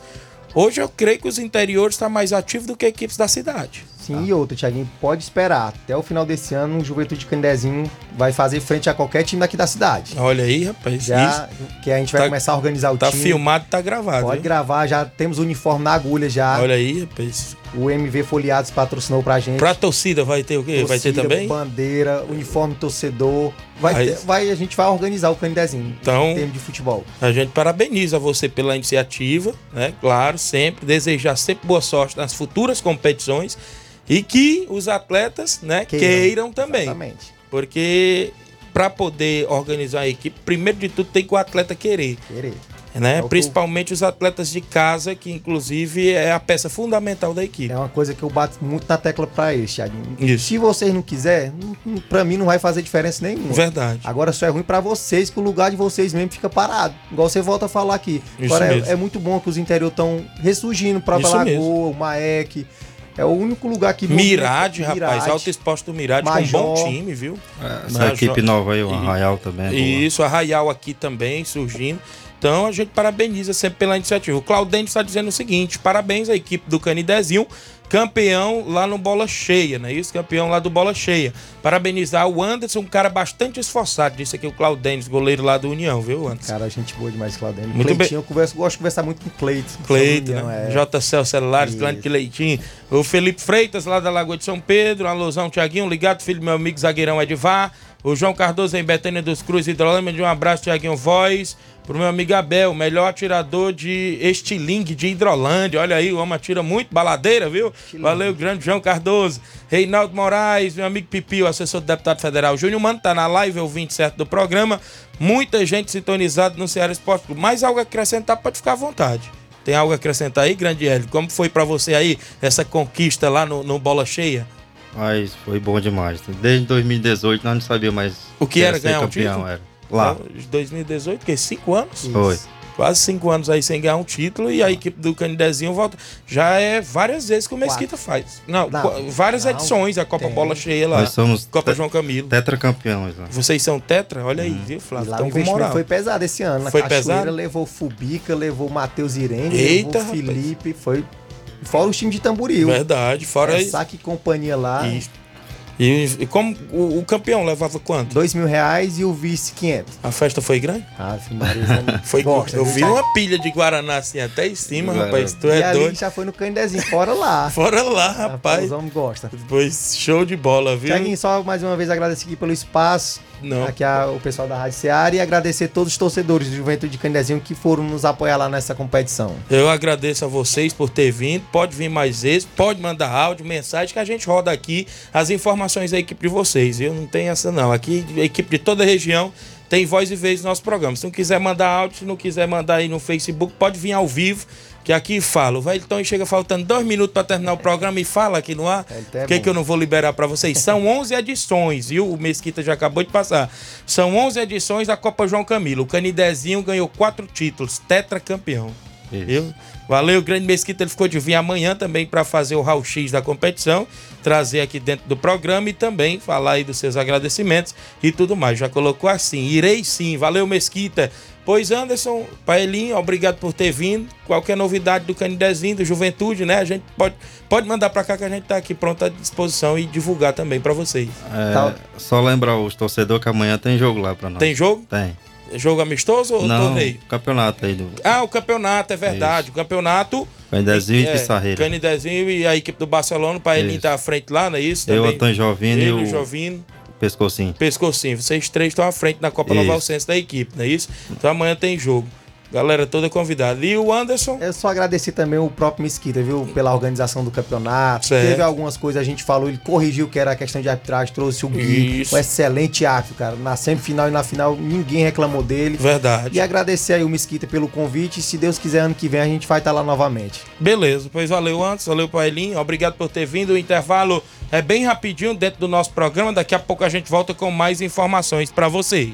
Hoje eu creio que os interiores estão mais ativos do que equipes da cidade. Sim, e outra, Thiaguinho, pode esperar. Até o final desse ano, o Juventude Candezinho vai fazer frente a qualquer time daqui da cidade. Olha aí, rapaz. Já que a gente vai Tá- começar a organizar o Tá time. filmado, tá gravado. Pode gravar, já temos o uniforme na agulha já. Olha aí, rapaz. O MV Folheados patrocinou pra gente. Pra torcida vai ter o quê? vai ter Torcida, também? Bandeira, uniforme torcedor. Vai, Aí- ter- vai, a gente vai organizar o Candezinho. Então- Em termos de futebol. A gente parabeniza você pela iniciativa, né? Claro, sempre. Desejar sempre boa sorte nas futuras competições e que os atletas, né, queiram, Queiram, também. Exatamente. Porque para poder organizar a equipe, primeiro de tudo tem que o atleta querer. Querer. Né? É Principalmente os atletas de casa, que inclusive é a peça fundamental da equipe. É uma coisa que eu bato muito na tecla pra eles, Thiaguinho. Isso. Se vocês não quiserem, pra mim não vai fazer diferença nenhuma. Verdade. Agora só é ruim pra vocês que o lugar de vocês mesmo fica parado. Igual você volta a falar aqui. Isso Agora é, é muito bom que os interior estão ressurgindo. Isso Lagoa, o Maek. É o único lugar que... Mirade, rapaz, Mirade. Alto Exposto do Mirade, com um bom time, viu? Essa Major- equipe nova aí, o Arraial também. é. Isso, Arraial aqui também surgindo. Então a gente parabeniza sempre pela iniciativa. O Claudente está dizendo o seguinte: parabéns à equipe do Canidezinho, campeão lá no Bola Cheia, não é isso? Campeão lá do Bola Cheia. Parabenizar o Anderson, um cara bastante esforçado. Disse aqui o Claudentes, goleiro lá do União, viu, Anderson? Cara, gente boa demais, Claudênio. Muito Cleitinho, eu converso, gosto de conversar muito com o Cleito. Cleito, União, né? é. JCL Celulares. Clânio Leitinho. O Felipe Freitas, lá da Lagoa de São Pedro. Alusão, Tiaguinho, ligado, filho do meu amigo zagueirão Edvar. O João Cardoso em Betânia dos Cruz, Hidrolândia. De um abraço, Tiaguinho Voz. Pro meu amigo Abel, melhor atirador de estilingue de Hidrolândia. Olha aí, o homem atira muito, baladeira, viu? Valeu, grande João Cardoso. Reinaldo Moraes, meu amigo Pipi, o assessor do deputado federal. Júnior Mano tá na live, ouvinte certo do programa. Muita gente sintonizada no Ceará Esporte Clube. Mais algo a acrescentar, pode ficar à vontade. Tem algo a acrescentar aí, grande Hélio? Como foi pra você aí essa conquista lá no, no Bola Cheia? Mas foi bom demais. Desde 2018 nós não sabíamos mais O que era ganhar um campeão, título? era. Lá. De 2018, que? Cinco anos? Foi. quase cinco anos aí sem ganhar um título e a equipe do Canidezinho volta. Já é várias vezes que o Mesquita faz. Não, Não, várias não, edições, a Copa tem. Bola Cheia lá. Nós somos Copa te- João Camilo. Tetracampeões lá. Vocês são tetra? Olha aí, viu, E Flávio? lá o Estão com investimento moral. foi pesado esse ano. Na Foi Cachoeira pesado? levou o Fubica, levou o Matheus Irene, Eita, levou o rapaz. Felipe, foi. Fora os times de Tamboril. Verdade, fora é, isso. Saque e companhia lá. Isso. E, e como o, o campeão levava quanto? Dois mil reais e o vice 500. A festa foi grande? Ah, Maria, Foi, gosta, eu viu? vi uma pilha de Guaraná assim até em cima, Guaraná. rapaz. Tu E é ali doido. já foi no Candezinho, fora lá. Fora lá, Os rapaz. homens gostam. Pois show de bola, viu? Tiaguinho, só mais uma vez agradecer aqui pelo espaço. Não. Aqui a- o pessoal da Rádio Seara e agradecer todos os torcedores do Juventude de Candezinho que foram nos apoiar lá nessa competição. Eu agradeço a vocês por ter vindo. Pode vir mais vezes, pode mandar áudio, mensagem que a gente roda aqui as informações da equipe de vocês. Eu não tenho essa não. Aqui a equipe de toda a região tem voz e vez no nosso programa. Se não quiser mandar áudio, se não quiser mandar aí no Facebook, pode vir ao vivo. Que aqui fala. O Velton chega faltando dois minutos para terminar o programa e fala aqui no ar. é O que, que eu não vou liberar para vocês? São 11 edições, viu? O Mesquita já acabou de passar. São 11 edições da Copa João Camilo. O Canidezinho ganhou quatro títulos, tetracampeão. Viu? Valeu, grande Mesquita. Ele ficou de vir amanhã também para fazer o raio-x da competição, trazer aqui dentro do programa e também falar aí dos seus agradecimentos e tudo mais. Já colocou assim: irei sim. Valeu, Mesquita. Pois, Anderson, Paelinho, obrigado por ter vindo. Qualquer novidade do Canidezinho, do Juventude, né? A gente pode, pode mandar para cá que a gente tá aqui pronto à disposição e divulgar também para vocês. É, Tá. Só lembrar os torcedores que amanhã tem jogo lá pra nós. Tem jogo? Tem. Jogo amistoso ou Não, torneio? campeonato aí do Ah, o campeonato, é verdade. O campeonato. Candezinho e é, Pissarreira. Canidezinho e a equipe do Barcelona, o Paelinho Isso. tá à frente lá, não é isso? Eu, Também. Antônio Jovino e Ele, o Jovino. Pescocinho. Pescocinho. Vocês três estão à frente na Copa Isso. Nova Alcense da equipe, não é isso? Então amanhã tem jogo. Galera toda convidada. E o Anderson? Eu só agradecer também o próprio Mesquita, viu? Pela organização do campeonato. Certo. Teve algumas coisas, a gente falou, ele corrigiu que era a questão de arbitragem, trouxe o Gui, Isso. um excelente árbitro, cara. Na semifinal e na final, ninguém reclamou dele. Verdade. E agradecer aí o Mesquita pelo convite. Se Deus quiser, ano que vem a gente vai estar lá novamente. Beleza, pois valeu antes, valeu Paelinho, obrigado por ter vindo. O intervalo é bem rapidinho dentro do nosso programa. Daqui a pouco a gente volta com mais informações para você.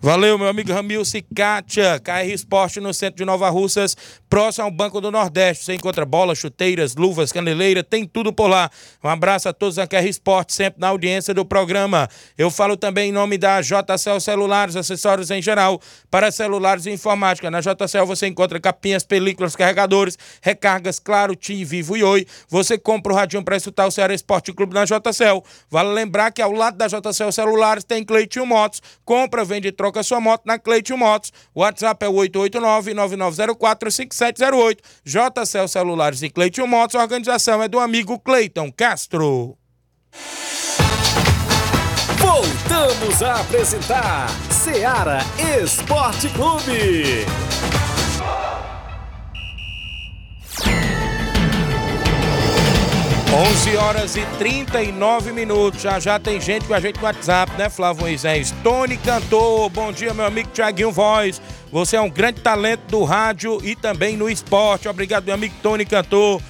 Valeu, meu amigo Ramilson e Kátia. KR Esporte no centro de Nova Russas, próximo ao Banco do Nordeste. Você encontra bolas, chuteiras, luvas, caneleira, tem tudo por lá. Um abraço a todos da KR Esporte, sempre na audiência do programa. Eu falo também em nome da JCL Celulares, acessórios em geral para celulares e informática. Na JCL você encontra capinhas, películas, carregadores, recargas, claro, TIM, Vivo e Oi. Você compra o radinho para escutar o Ceará Esporte Clube na JCL. Vale lembrar que ao lado da JCL Celulares tem Cleitinho Motos. Compra, vende e troca sua moto na Cleitinho Motos. WhatsApp é o 889-9904-5708. JCL Celulares e Cleitinho Motos. A organização é do amigo Cleiton Castro. Voltamos a apresentar Seara Esporte Clube. 11 horas e 39 minutos. Já já tem gente com a gente no WhatsApp, né, Flávio Moisés? Tony Cantor, bom dia, meu amigo Tiaguinho Voz. Você é um grande talento do rádio e também no esporte. Obrigado, meu amigo Tony Cantor.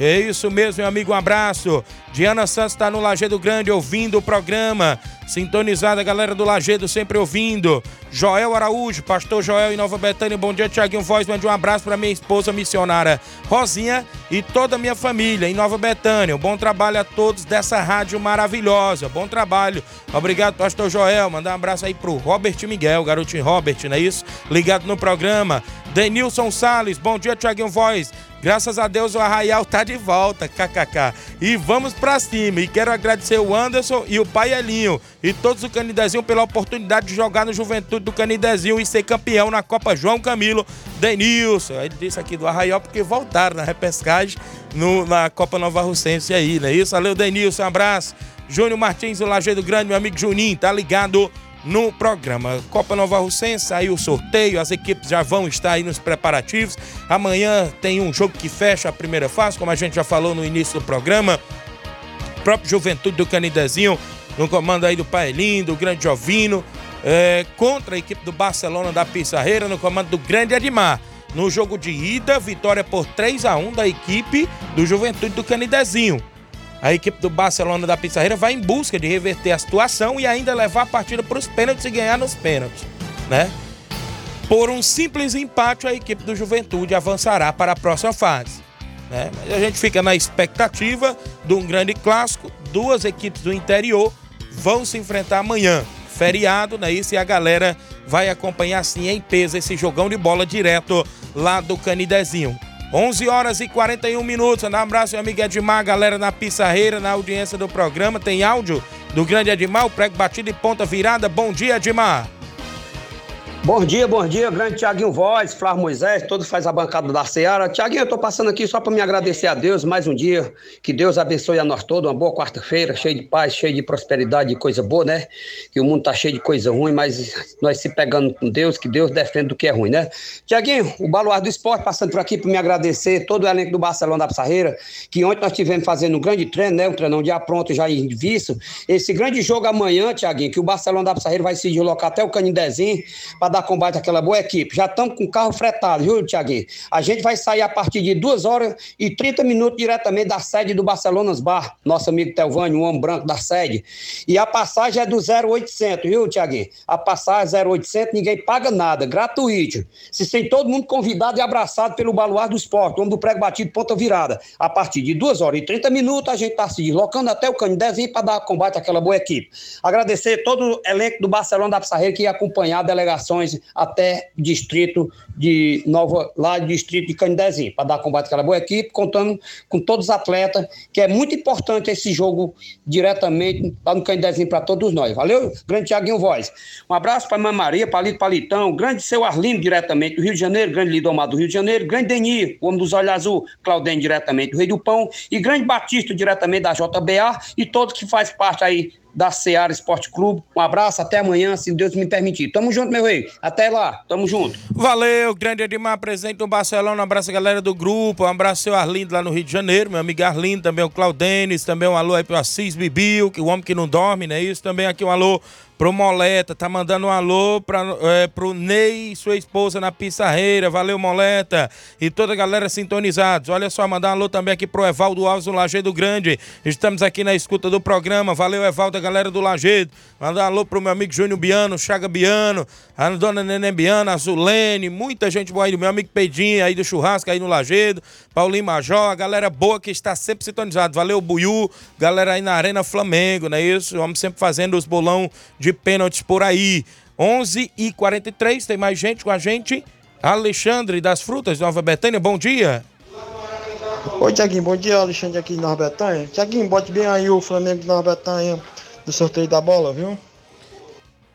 É isso mesmo, meu amigo, um abraço. Diana Santos está no Lagedo Grande ouvindo o programa. Sintonizada, galera do Lagedo sempre ouvindo. Joel Araújo, pastor Joel em Nova Betânia. Bom dia, Tiaguinho Voz. Mande um abraço para minha esposa missionária Rosinha e toda a minha família em Nova Betânia. Bom trabalho a todos dessa rádio maravilhosa. Bom trabalho. Obrigado, pastor Joel. Mandar um abraço aí pro Robert Miguel, garotinho Robert, não é isso? Ligado no programa. Denilson Sales, bom dia, Tiaguinho Voz. Graças a Deus o Arraial tá de volta, kkk. E vamos pra cima. E quero agradecer o Anderson e o Pai Elinho e todos o Canidezinho pela oportunidade de jogar no Juventude do Canidezinho e ser campeão na Copa João Camilo Denilson. Ele disse aqui do Arraial porque voltaram na repescagem no, na Copa Nova Russense aí, não é isso? Valeu, Denilson, um abraço. Júnior Martins, do Lajeado Grande, meu amigo Juninho, tá ligado no programa. Copa Nova Russense, aí o sorteio, as equipes já vão estar aí nos preparativos. Amanhã tem um jogo que fecha a primeira fase, como a gente já falou no início do programa. O próprio Juventude do Canidezinho, no comando aí do Paelinho, do Grande Jovino, é, contra a equipe do Barcelona da Pissarreira, no comando do Grande Admar. No jogo de ida, vitória por 3 a 1 da equipe do Juventude do Canidezinho. A equipe do Barcelona da Pissarreira vai em busca de reverter a situação e ainda levar a partida para os pênaltis e ganhar nos pênaltis, né? Por um simples empate, a equipe do Juventude avançará para a próxima fase. Né? A gente fica na expectativa de um grande clássico. Duas equipes do interior vão se enfrentar amanhã. Feriado, né? Isso e a galera vai acompanhar assim em peso esse jogão de bola direto lá do Canidezinho. 11 horas e 41 minutos. Um abraço, meu amigo Edmar, galera na Pissarreira, na audiência do programa. Tem áudio do grande Edmar, o prego batido e ponta virada. Bom dia, Edmar. Bom dia, bom dia, grande Tiaguinho Voz, Flávio Moisés, todos faz a bancada da Seara. Tiaguinho, eu tô passando aqui só para me agradecer a Deus mais um dia. Que Deus abençoe a nós todos, uma boa quarta-feira, cheio de paz, cheio de prosperidade e coisa boa, né? Que o mundo tá cheio de coisa ruim, mas nós se pegando com Deus, que Deus defende do que é ruim, né? Tiaguinho, o Baluar do Esporte passando por aqui para me agradecer, todo o elenco do Barcelona da Pissarreira, que ontem nós tivemos fazendo um grande treino, né? Um treinão já pronto, já em visto. Esse grande jogo amanhã, Tiaguinho, que o Barcelona da Pissarreira vai se deslocar até o Canidezinho para dar combate àquela boa equipe. Já estamos com o carro fretado, viu, Tiaguinho? A gente vai sair a partir de 2 horas e 30 minutos diretamente da sede do Barcelonas Bar, nosso amigo Telvânio, o homem branco da sede. E a passagem é do 0800, viu, Tiaguinho? A passagem é 0800, ninguém paga nada, gratuito. Se tem todo mundo convidado e abraçado pelo Baluar do Esporte, homem do prego batido, ponta virada. A partir de 2 horas e 30 minutos, a gente está se deslocando até o Canidezinho para dar combate àquela boa equipe. Agradecer todo o elenco do Barcelona da Pissarreira que acompanhar até distrito de Nova, lá distrito de Canidezinho, para dar combate àquela boa equipe, contando com todos os atletas, que é muito importante esse jogo diretamente lá no Canidezinho para todos nós. Valeu? Grande Tiaguinho Voz. Um abraço para Mãe Maria, Palito Palitão, grande seu Arlindo diretamente do Rio de Janeiro, grande Lidomar do Rio de Janeiro, grande Denir, o homem dos olhos azul, Claudene diretamente do Rei do Pão, e grande Batista diretamente da JBA, e todos que faz parte aí da Seara Esporte Clube. Um abraço, até amanhã, se Deus me permitir. Tamo junto, meu rei. Até lá, tamo junto. Valeu, grande Edmar, presente no Barcelona. Um abraço galera do grupo. Um abraço seu Arlindo lá no Rio de Janeiro. Meu amigo Arlindo, também o Claudenis, também um alô aí pro Assis Bibil, que o homem que não dorme, não é isso? Também aqui um alô pro Moleta, tá mandando um alô pra, é, pro Ney e sua esposa na Pissarreira. Valeu, Moleta. E toda a galera sintonizados. Olha só, mandar um alô também aqui pro Evaldo Alves do Lajeado Grande. Estamos aqui na escuta do programa. Valeu, Evaldo, a galera do Lajeado. Mandar um alô pro meu amigo Júnior Biano, Chaga Biano, a dona Neném Biano, a Zulene, muita gente boa aí, do meu amigo Pedinho aí do churrasco aí no Lajeado, Paulinho Major, a galera boa que está sempre sintonizado. Valeu, Buiu, galera aí na Arena Flamengo, não é isso? Vamos sempre fazendo os bolão pênaltis por aí. 11 e 43 tem mais gente com a gente. Alexandre das Frutas, Nova Betânia, bom dia. Oi, Tiaguinho, bom dia, Alexandre aqui de Nova Betânia. Tiaguinho, bote bem aí o Flamengo de Nova Betânia do sorteio da bola, viu?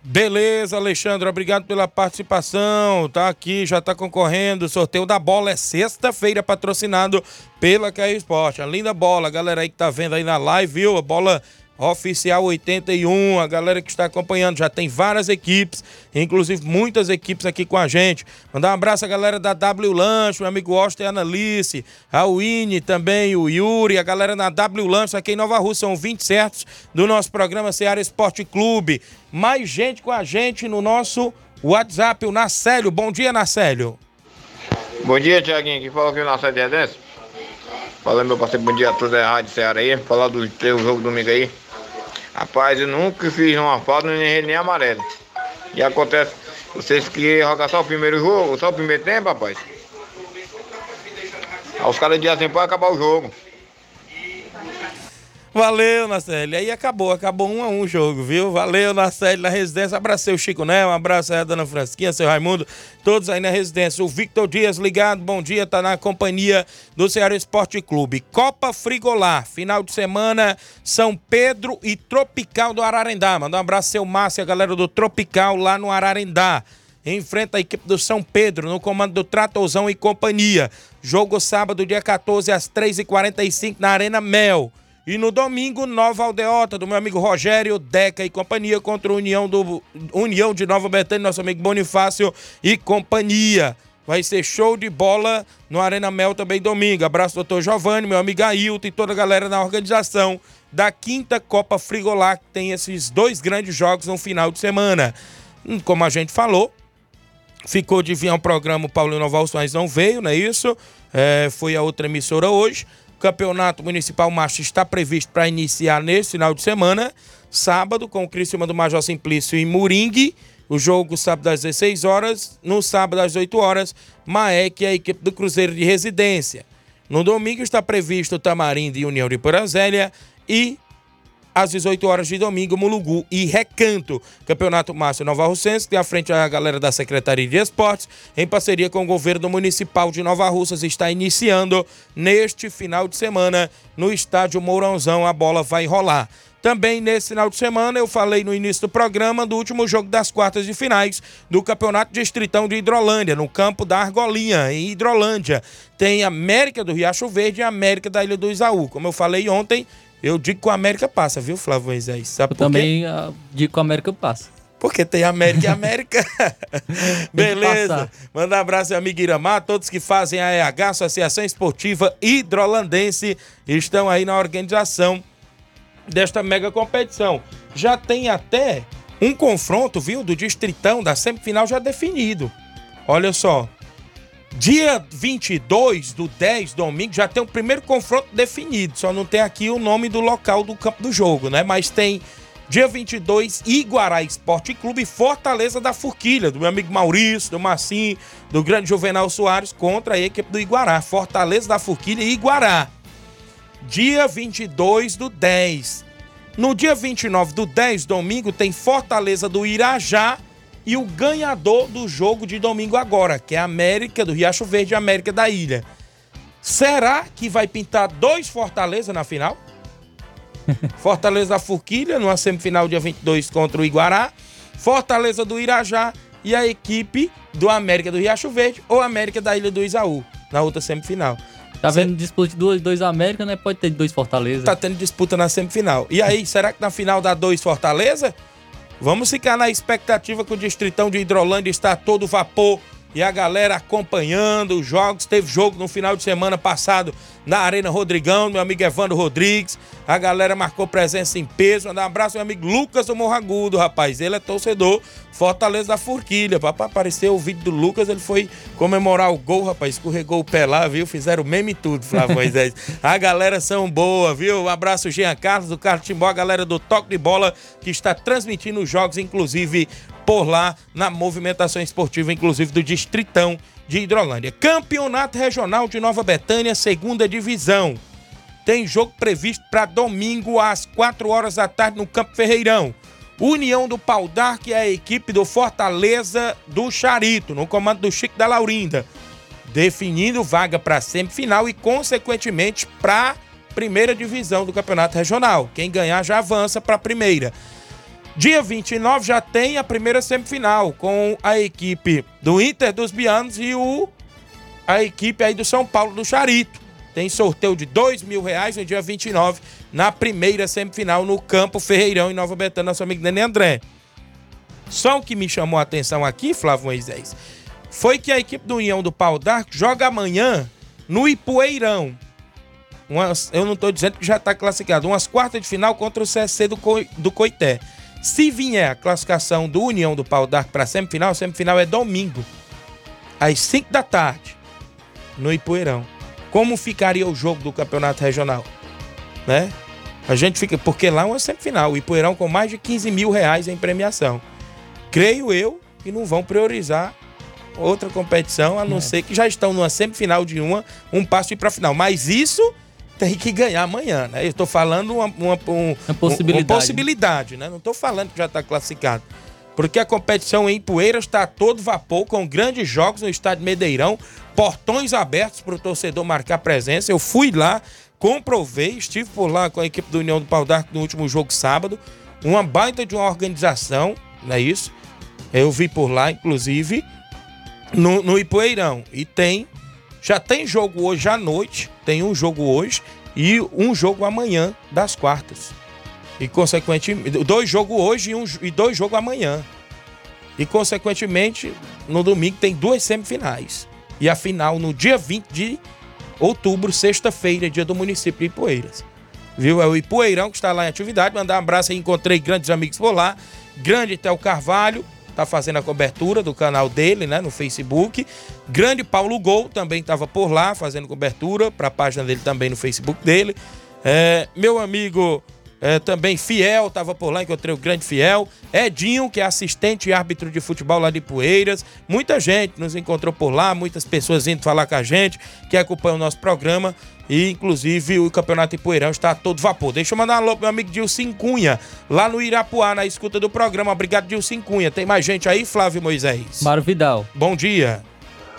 Beleza, Alexandre, obrigado pela participação. Tá aqui, já tá concorrendo. O sorteio da bola é sexta-feira, patrocinado pela KR Esporte. A linda bola, galera aí que tá vendo aí na live, viu? A bola Oficial 81, a galera que está acompanhando, já tem várias equipes, inclusive muitas equipes aqui com a gente. Mandar um abraço à galera da W Lanche, amigo Austin e Analice, a Winnie também, o Yuri, a galera na W Lanche aqui em Nova Rússia, são 20 certos do nosso programa Ceará Esporte Clube. Mais gente com a gente no nosso WhatsApp, o Nacélio. Bom dia, Nacélio. Bom dia, Tiaguinho. Que falou aqui o Nacélio de Redenção. Fala, meu parceiro, bom dia a todos da Rádio Ceará aí. Falar do teu jogo domingo aí. Rapaz, eu nunca fiz uma falta nem nem amarelo. E acontece, vocês que jogar só o primeiro jogo, só o primeiro tempo, rapaz. Aí os caras dizem assim, pode acabar o jogo. Valeu, Nacelle. Aí acabou, acabou um a um o jogo, viu? Valeu, Nacelle, na residência. Abracei o Chico Né, um abraço aí a dona Frasquinha, seu Raimundo, todos aí na residência. O Victor Dias ligado, bom dia, tá na companhia do Ceará Esporte Clube. Copa Frigolar, final de semana, São Pedro e Tropical do Ararendá. Manda um abraço, seu Márcio, a galera do Tropical lá no Ararendá enfrenta a equipe do São Pedro no comando do Tratorzão e companhia. Jogo sábado, dia 14, às 3h45 na Arena Mel. E no domingo, Nova Aldeota, do meu amigo Rogério, Deca e companhia contra a União, do, União de Nova Betânia, nosso amigo Bonifácio e companhia. Vai ser show de bola no Arena Mel também domingo. Abraço, doutor Giovanni, meu amigo Ailton e toda a galera na organização da quinta Copa Frigolar, que tem esses dois grandes jogos no final de semana. Hum, Como a gente falou, ficou de vir ao programa o Paulinho Novalso, mas não veio, não é isso? É, foi a outra emissora hoje. Campeonato Municipal Macho está previsto para iniciar nesse final de semana, sábado, com o Criciúma do Major Simplício em Moringue. O jogo sábado às 16 horas, no sábado às 8 horas, Maek e a equipe do Cruzeiro de Residência. No domingo está previsto o Tamarindo e União de Porazélia e às 18 horas de domingo, Mulugu e Recanto. Campeonato Márcio Nova Russense, que à frente a galera da Secretaria de Esportes, em parceria com o governo municipal de Nova Russas, está iniciando neste final de semana no estádio Mourãozão. A bola vai rolar. Também nesse final de semana eu falei no início do programa do último jogo das quartas de finais do Campeonato Distritão de Hidrolândia, no campo da Argolinha, em Hidrolândia. Tem América do Riacho Verde e América da Ilha do Isaú. Como eu falei ontem, eu digo que o América passa, viu, Flávio Moisés? Sabe Eu por também ah, digo que o América passa. Porque tem América e América. Beleza. Manda um abraço, meu amigo Iramar. Todos que fazem a EH, Associação Esportiva Hidrolandense, estão aí na organização desta mega competição. Já tem até um confronto, viu, do Distritão, da semifinal já definido. Olha só. Dia 22 do 10, domingo, já tem o primeiro confronto definido. Só não tem aqui o nome do local do campo do jogo, né? Mas tem dia 22, Iguará Esporte Clube Fortaleza da Forquilha, do meu amigo Maurício, do Marcinho, do grande Juvenal Soares, contra a equipe do Iguará. Fortaleza da Forquilha e Iguará. Dia 22 do 10. No dia 29 do 10, domingo, tem Fortaleza do Irajá e o ganhador do jogo de domingo agora, que é a América do Riacho Verde e a América da Ilha. Será que vai pintar dois Fortaleza na final? Fortaleza da Forquilha, numa semifinal dia 22 contra o Iguará. Fortaleza do Irajá e a equipe do América do Riacho Verde ou América da Ilha do Isaú, na outra semifinal. Tá vendo disputa de dois, dois América, né? Pode ter dois Fortaleza. Tá tendo disputa na semifinal. E aí, será que na final dá dois Fortaleza? Vamos ficar na expectativa que o Distritão de Hidrolândia está todo vapor e a galera acompanhando os jogos. Teve jogo no final de semana passado na Arena Rodrigão, meu amigo Evandro Rodrigues. A galera marcou presença em peso. Mandar um abraço meu amigo Lucas do Morragudo, rapaz. Ele é torcedor Fortaleza da Forquilha. Pra aparecer o vídeo do Lucas, ele foi comemorar o gol, rapaz. Escorregou o pé lá, viu? Fizeram meme e tudo, Flávio Moisés. A galera são boa, viu? Um abraço, Jean Carlos, do Carlos Timbó, a galera do Toque de Bola, que está transmitindo os jogos, inclusive por lá, na movimentação esportiva, inclusive do Distritão de Hidrolândia. Campeonato Regional de Nova Betânia, segunda divisão. Tem jogo previsto para domingo às 4 horas da tarde no Campo Ferreirão. União do Pau d'Arco e a equipe do Fortaleza do Charito, no comando do Chico da Laurinda, definindo vaga para semifinal e, consequentemente, para primeira divisão do Campeonato Regional. Quem ganhar já avança para a primeira. Dia 29 já tem a primeira semifinal com a equipe do Inter dos Bianos e o, a equipe aí do São Paulo do Charito. Tem sorteio de dois mil reais no dia 29, na primeira semifinal no Campo Ferreirão, em Nova Betânia, nosso amigo Nenê André. Só o que me chamou a atenção aqui, Flávio Moisés, foi que a equipe do União do Pau d'Arco joga amanhã no Ipueirão. Umas- eu não estou dizendo que já está classificado. Umas quartas de final contra o CSC do, do Coité. Se vier a classificação do União do Pau d'Arco para a semifinal, a semifinal é domingo, às 5 da tarde, no Ipueirão. Como ficaria o jogo do campeonato regional? Né? A gente fica. Porque lá é uma semifinal. O Ipueirão com mais de 15 mil reais em premiação. Creio eu que não vão priorizar outra competição, a não ser que já estão numa semifinal de uma, um passo para a final. Mas isso tem que ganhar amanhã, né? Eu tô falando uma, uma, um- Uma possibilidade. uma possibilidade, né? Não tô falando que já tá classificado. Porque a competição em Poeiras está a todo vapor, com grandes jogos no estádio Medeirão, portões abertos para o torcedor marcar presença. Eu fui lá, comprovei, estive por lá com a equipe do União do Pau d'Arco no último jogo sábado. Uma baita de uma organização, não é isso? Eu vi por lá, inclusive, no, no Ipueirão. E tem, já tem jogo hoje à noite, tem um jogo hoje e um jogo amanhã das quartas. E consequentemente, dois jogos hoje e, um, e dois jogos amanhã. E consequentemente, no domingo tem duas semifinais. E a final no dia 20 de outubro, sexta-feira, dia do município de Ipueiras. Viu? É o Ipueirão que está lá em atividade. Mandar um abraço aí, encontrei grandes amigos por lá. Grande Theo Carvalho, tá fazendo a cobertura do canal dele, né, no Facebook. Grande Paulo Gol também estava por lá fazendo cobertura para a página dele também no Facebook dele. É, meu amigo é, também Fiel estava por lá, encontrei o grande Fiel. Edinho, que é assistente e árbitro de futebol lá de Poeiras. Muita gente nos encontrou por lá, muitas pessoas indo falar com a gente, que acompanham o nosso programa. E, inclusive, o Campeonato Ipueirão está a todo vapor. Deixa eu mandar um alô pro meu amigo Dilcim Cunha, lá no Irapuá, na escuta do programa. Obrigado, Dilcim Cunha. Tem mais gente aí, Flávio Moisés? Mário Vidal. Bom dia.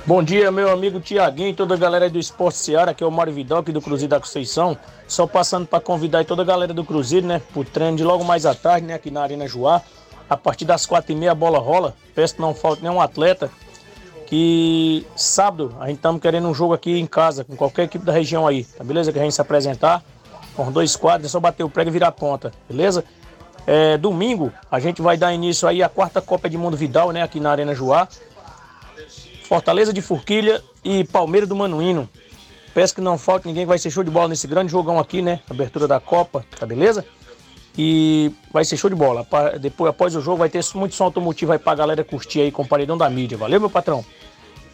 Bom dia, meu amigo Tiaguinho e toda a galera do Esporte Seara, que é o Mário Vidal aqui do Cruzeiro da Conceição. Só passando para convidar aí toda a galera do Cruzeiro, né, pro treino de logo mais à tarde, né, aqui na Arena Joá. A partir das quatro e meia a bola rola. Peço que não falte nenhum atleta. Que sábado a gente estamos querendo um jogo aqui em casa, com qualquer equipe da região aí, tá beleza? Que a gente se apresentar com dois quadros, é só bater o prego e virar ponta, beleza? É, domingo a gente vai dar início aí à quarta Copa de Mundo Vidal, né, aqui na Arena Joá. Fortaleza de Forquilha e Palmeiras do Manuíno. Peço que não falte ninguém, vai ser show de bola nesse grande jogão aqui, né? Abertura da Copa, tá beleza? E vai ser show de bola. Depois, após o jogo, vai ter muito som automotivo aí pra galera curtir aí com o paredão da mídia. Valeu, meu patrão?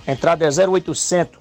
A entrada é 0800.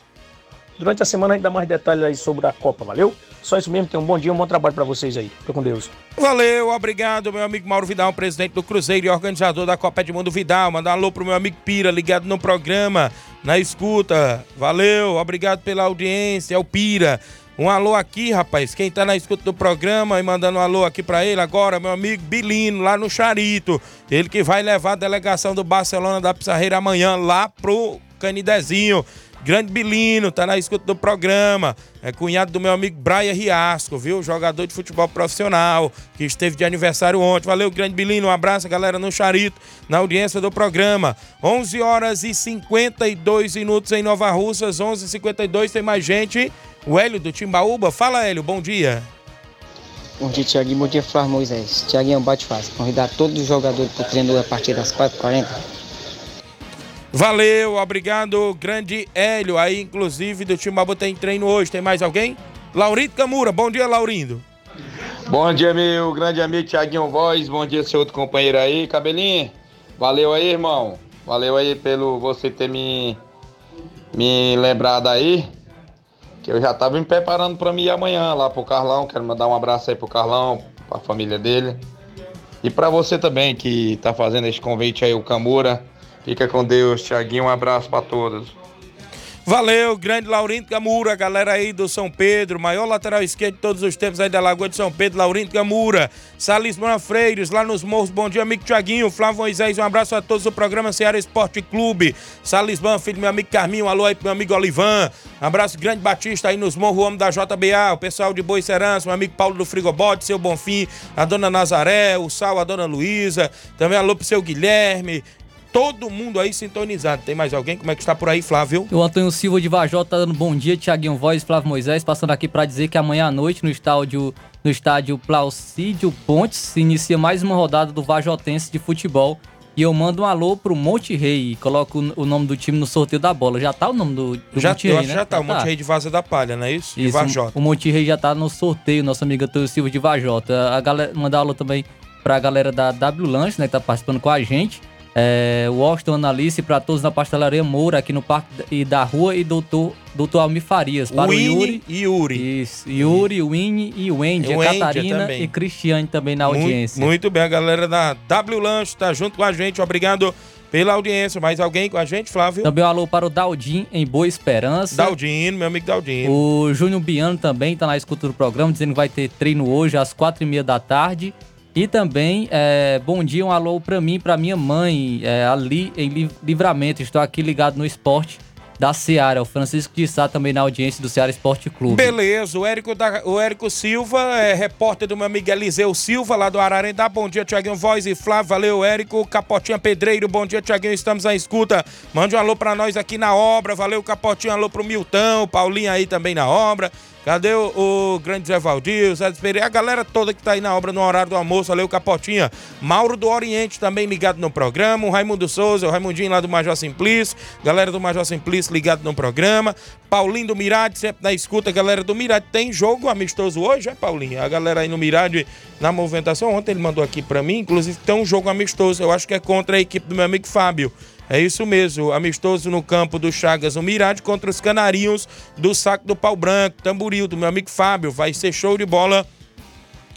Durante a semana a gente dá mais detalhes aí sobre a Copa, valeu? Só isso mesmo, tenham um bom dia, um bom trabalho pra vocês aí. Fica com Deus. Valeu, obrigado, meu amigo Mauro Vidal, presidente do Cruzeiro e organizador da Copa Edmundo Vidal. Mandar um alô pro meu amigo Pira, ligado no programa, na escuta. Valeu, obrigado pela audiência, é o Pira. Um alô aqui, rapaz, quem tá na escuta do programa e mandando um alô aqui pra ele agora, meu amigo Bilino, lá no Charito. Ele que vai levar a delegação do Barcelona da Pissarreira amanhã lá pro Canidezinho. Grande Bilino, tá na escuta do programa. É cunhado do meu amigo Brian Riasco, viu? Jogador de futebol profissional, que esteve de aniversário ontem. Valeu, grande Bilino. Um abraço, galera, no Charito, na audiência do programa. 11 horas e 52 minutos em Nova Russas, 11h52. Tem mais gente. O Hélio do Timbaúba. Fala, Hélio, bom dia. Bom dia, Tiaguinho. Bom dia, Flávio Moisés. Tiaguinho, bate fácil. Convidar todos os jogadores para o treino a partir das 4h40. Valeu, obrigado, grande Hélio. Aí, inclusive, do Timbaúba tem treino hoje. Tem mais alguém? Laurindo Camura. Bom dia, Laurindo. Bom dia, meu grande amigo Tiaguinho Voz. Bom dia, seu outro companheiro aí, Cabelinho. Valeu aí, irmão. Valeu aí pelo você ter me, me lembrado aí. Que eu já tava me preparando pra mim amanhã lá pro Carlão. Quero mandar um abraço aí pro Carlão, pra família dele. E pra você também que tá fazendo esse convite aí, o Camura. Fica com Deus, Tiaguinho. Um abraço pra todos. Valeu, grande Laurindo Camura, galera aí do São Pedro, maior lateral esquerdo de todos os tempos aí da Lagoa de São Pedro, Laurindo Camura, Salismana Freires, lá nos morros, bom dia, amigo Tiaguinho, Flávio Moisés, um abraço a todos do programa Ceará Esporte Clube, Salismã, filho do meu amigo Carminho, um alô aí pro meu amigo Olivan, abraço grande Batista aí nos morros, homem da JBA, o pessoal de Boa Serança, meu amigo Paulo do Frigobote, seu Bonfim, a dona Nazaré, o Sal, a dona Luísa, também alô pro seu Guilherme, todo mundo aí sintonizado. Tem mais alguém? Como é que está por aí, Flávio? O Antônio Silva de Vajota tá dando bom dia, Tiaguinho Voz, Flávio Moisés, passando aqui para dizer que amanhã à noite no estádio, no estádio Plausídio Pontes se inicia mais uma rodada do Vajotense de futebol. E eu mando um alô pro Monte Rei e coloco o nome do time no sorteio da bola. Já tá o nome do, do já, Monte Rei, né? já tá, o Monte Rei de Vaza da Palha, não é isso? De Isso, Vajota. o Monte Rei já tá no sorteio, nosso amigo Antônio Silva de Vajota. A galera, mandar alô também pra galera da W Lanche, né, que tá participando com a gente. É, o Washington Analice pra todos na pastelaria Moura, aqui no Parque e da Rua e doutor, doutor Almir Farias. Para o Winnie Yuri. e Yuri. Isso, Yuri, Winnie e Wendy. E Catarina também. e Cristiane também na Muito- audiência. Muito, bem, a galera da W Lanche tá junto com a gente. Obrigado pela audiência. Mais alguém com a gente, Flávio? Também um alô para o Daldim, em Boa Esperança. Daldino, meu amigo Daldino. O Júnior Biano também está na escuta do programa, dizendo que vai ter treino hoje às quatro e meia da tarde. E também, é, bom dia, um alô para mim, para minha mãe, é, ali em Li- Livramento. Estou aqui ligado no esporte da Seara. O Francisco de Sá também na audiência do Seara Esporte Clube. Beleza, o Érico, da- o Érico Silva, é repórter do meu amigo Eliseu Silva, lá do Ararendá. Bom dia, Tiaguinho Voz e Flávio. Valeu, Érico. Capotinha Pedreiro, bom dia, Tiaguinho. Estamos à escuta. Mande um alô pra nós aqui na obra. Valeu, Capotinha. Alô pro Milton, Paulinho aí também na obra. Cadê o, o grande Zé Valdir, Zé Pereira, a galera toda que tá aí na obra no horário do almoço, valeu Capotinha. Mauro do Oriente também ligado no programa, o Raimundo Souza, o Raimundinho lá do Major Simplício, galera do Major Simplício ligado no programa, Paulinho do Mirade sempre na escuta, galera do Mirade. Tem jogo amistoso hoje, é Paulinho? A galera aí no Mirade na movimentação, ontem ele mandou aqui pra mim, inclusive tem um jogo amistoso, eu acho que é contra a equipe do meu amigo Fábio. É isso mesmo, amistoso no campo do Chagas, o Mirade contra os Canarinhos do Saco do Pau Branco, Tamboril, do meu amigo Fábio. Vai ser show de bola.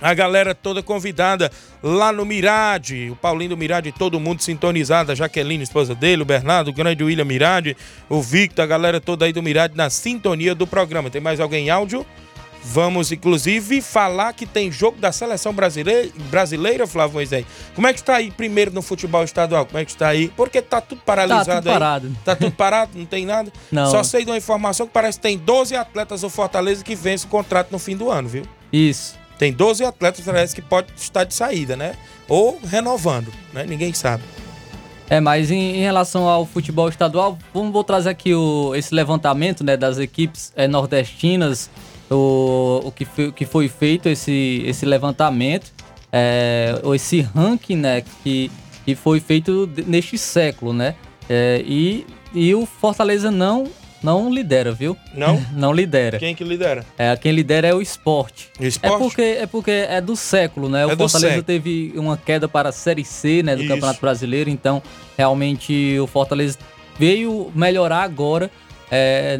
A galera toda convidada lá no Mirade, o Paulinho do Mirade, todo mundo sintonizado, a Jaqueline, esposa dele, o Bernardo, o grande William Mirade, o Victor, a galera toda aí do Mirade na sintonia do programa. Tem mais alguém em áudio? Vamos, inclusive, falar que tem jogo da seleção brasileira, brasileira Flávio Moisés. Como é que está aí primeiro no futebol estadual? Como é que está aí? Porque tá tudo paralisado Tá tudo aí. parado. Tá tudo parado, não tem nada? Não. Só sei de uma informação que parece que tem 12 atletas do Fortaleza que vence o contrato no fim do ano, viu? Isso. Tem 12 atletas parece que pode estar de saída, né? Ou renovando, né? Ninguém sabe. É, mas em, em relação ao futebol estadual, vamos vou trazer aqui o, esse levantamento né, das equipes é, nordestinas, o, o que, foi, que foi feito esse, esse levantamento, é, esse ranking né, que, que foi feito neste século, né? É, e, e o Fortaleza não, não lidera, viu? Não? não lidera. Quem que lidera? É, quem lidera é o esporte. O esporte? É porque é, porque é do século, né? O É do Fortaleza teve uma queda para a Série C, né, do Isso. Campeonato Brasileiro, então realmente o Fortaleza veio melhorar agora, é,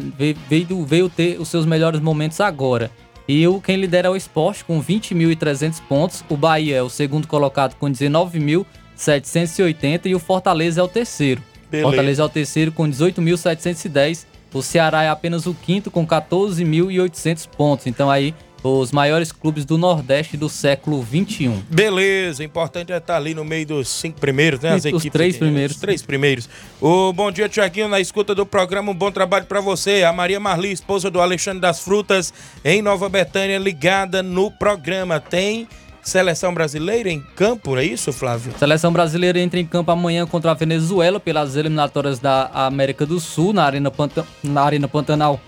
veio, veio, ter os seus melhores momentos agora. E o, quem lidera é o esporte com 20.300 pontos, o Bahia é o segundo colocado com 19.780 e o Fortaleza é o terceiro. Beleza. Fortaleza é o terceiro com 18.710. O Ceará é apenas o quinto com 14.800 pontos. Então aí os maiores clubes do Nordeste do século 21. Beleza, importante é estar ali no meio dos cinco primeiros, né? As Os equipes três primeiros. Os três primeiros. O bom dia, Tiaguinho, na escuta do programa. Um bom trabalho pra você. A Maria Marli, esposa do Alexandre das Frutas, em Nova Betânia, ligada no programa. Tem seleção brasileira em campo, é isso, Flávio? Seleção brasileira entra em campo amanhã contra a Venezuela pelas eliminatórias da América do Sul na Arena, Panta- na Arena Pantanal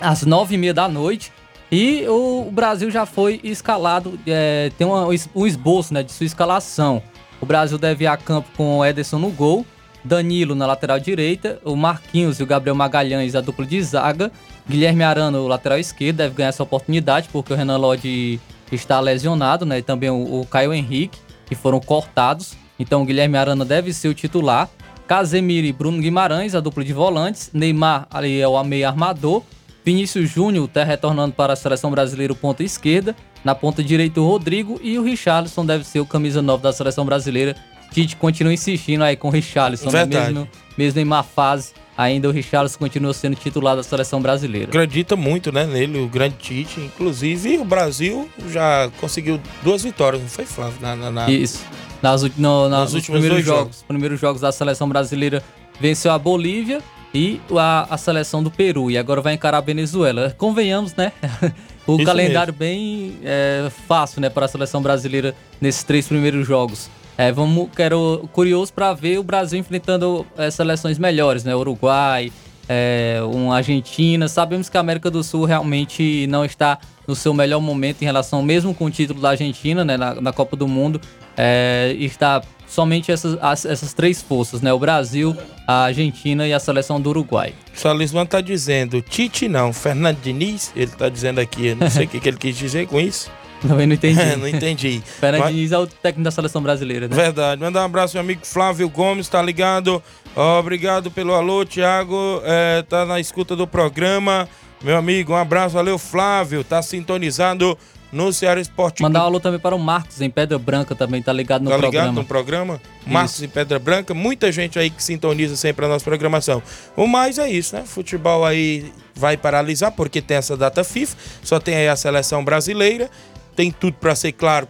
às nove e meia da noite. E o Brasil já foi escalado, é, tem uma- um esboço né, de sua escalação. O Brasil deve ir a campo com o Ederson no gol, Danilo na lateral direita, o Marquinhos e o Gabriel Magalhães a dupla de zaga, Guilherme Arana, o lateral esquerdo, deve ganhar essa oportunidade porque o Renan Lodge está lesionado, né? E também o, o Caio Henrique, que foram cortados. Então o Guilherme Arana deve ser o titular. Casemiro e Bruno Guimarães, a dupla de volantes. Neymar ali é o meio armador. Vinícius Júnior está retornando para a seleção brasileira, o ponta esquerda. Na ponta direita, o Rodrigo. E o Richarlison deve ser o camisa 9 da seleção brasileira. Tite continua insistindo aí com o Richarlison, né? Mesmo, mesmo em má fase. Ainda o Richarlison continua sendo titular da seleção brasileira. Acredita muito, né, nele, o grande Tite. Inclusive, o Brasil já conseguiu duas vitórias, não foi, Flávio? Na, na- na- Isso. Nas, no, na- Nos nos últimos primeiros jogos, jogos. primeiros jogos da seleção brasileira venceu a Bolívia e a, a seleção do Peru. E agora vai encarar a Venezuela. Convenhamos, né? o Isso calendário bem é, fácil, né, para a seleção brasileira nesses três primeiros jogos. É, vamos, quero curioso para ver o Brasil enfrentando é, seleções melhores, né? Uruguai, é, um Argentina. Sabemos que a América do Sul realmente não está no seu melhor momento em relação, mesmo com o título da Argentina, né, na, na Copa do Mundo, é, está somente essas, as- essas três forças, né? O Brasil, a Argentina e a seleção do Uruguai. O Salisman tá dizendo, Tite não, Fernando Diniz, ele tá dizendo aqui, eu não sei o que, que ele quis dizer com isso. Também não entendi. não entendi. Fernando Mas- Diniz é o técnico da seleção brasileira, né? Verdade. Mandar um abraço, meu amigo Flávio Gomes, tá ligado? Obrigado pelo alô, Thiago. É, tá na escuta do programa. Meu amigo, um abraço, valeu, Flávio. Tá sintonizado no Ceará Esporte Mandar um alô também para o Marcos, em Pedra Branca também, tá ligado no tá programa. ligado no programa? Marcos e Pedra Branca, muita gente aí que sintoniza sempre a nossa programação. O mais é isso, né? Futebol aí vai paralisar porque tem essa data FIFA, só tem aí a seleção brasileira, tem tudo para ser claro,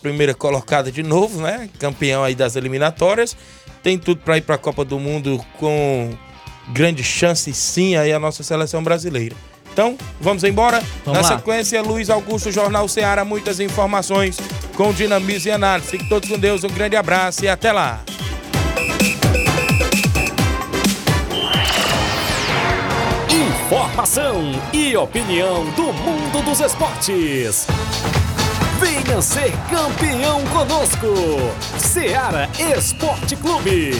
primeira colocada de novo, né? Campeão aí das eliminatórias, tem tudo para ir para a Copa do Mundo com grande chance sim aí a nossa seleção brasileira. Então, vamos embora. Vamos Na lá. sequência, Luiz Augusto, Jornal Ceará, muitas informações com dinamismo e análise. Fiquem todos com Deus, um grande abraço e até lá. Informação e opinião do mundo dos esportes. Venha ser campeão conosco. Seara Esporte Clube.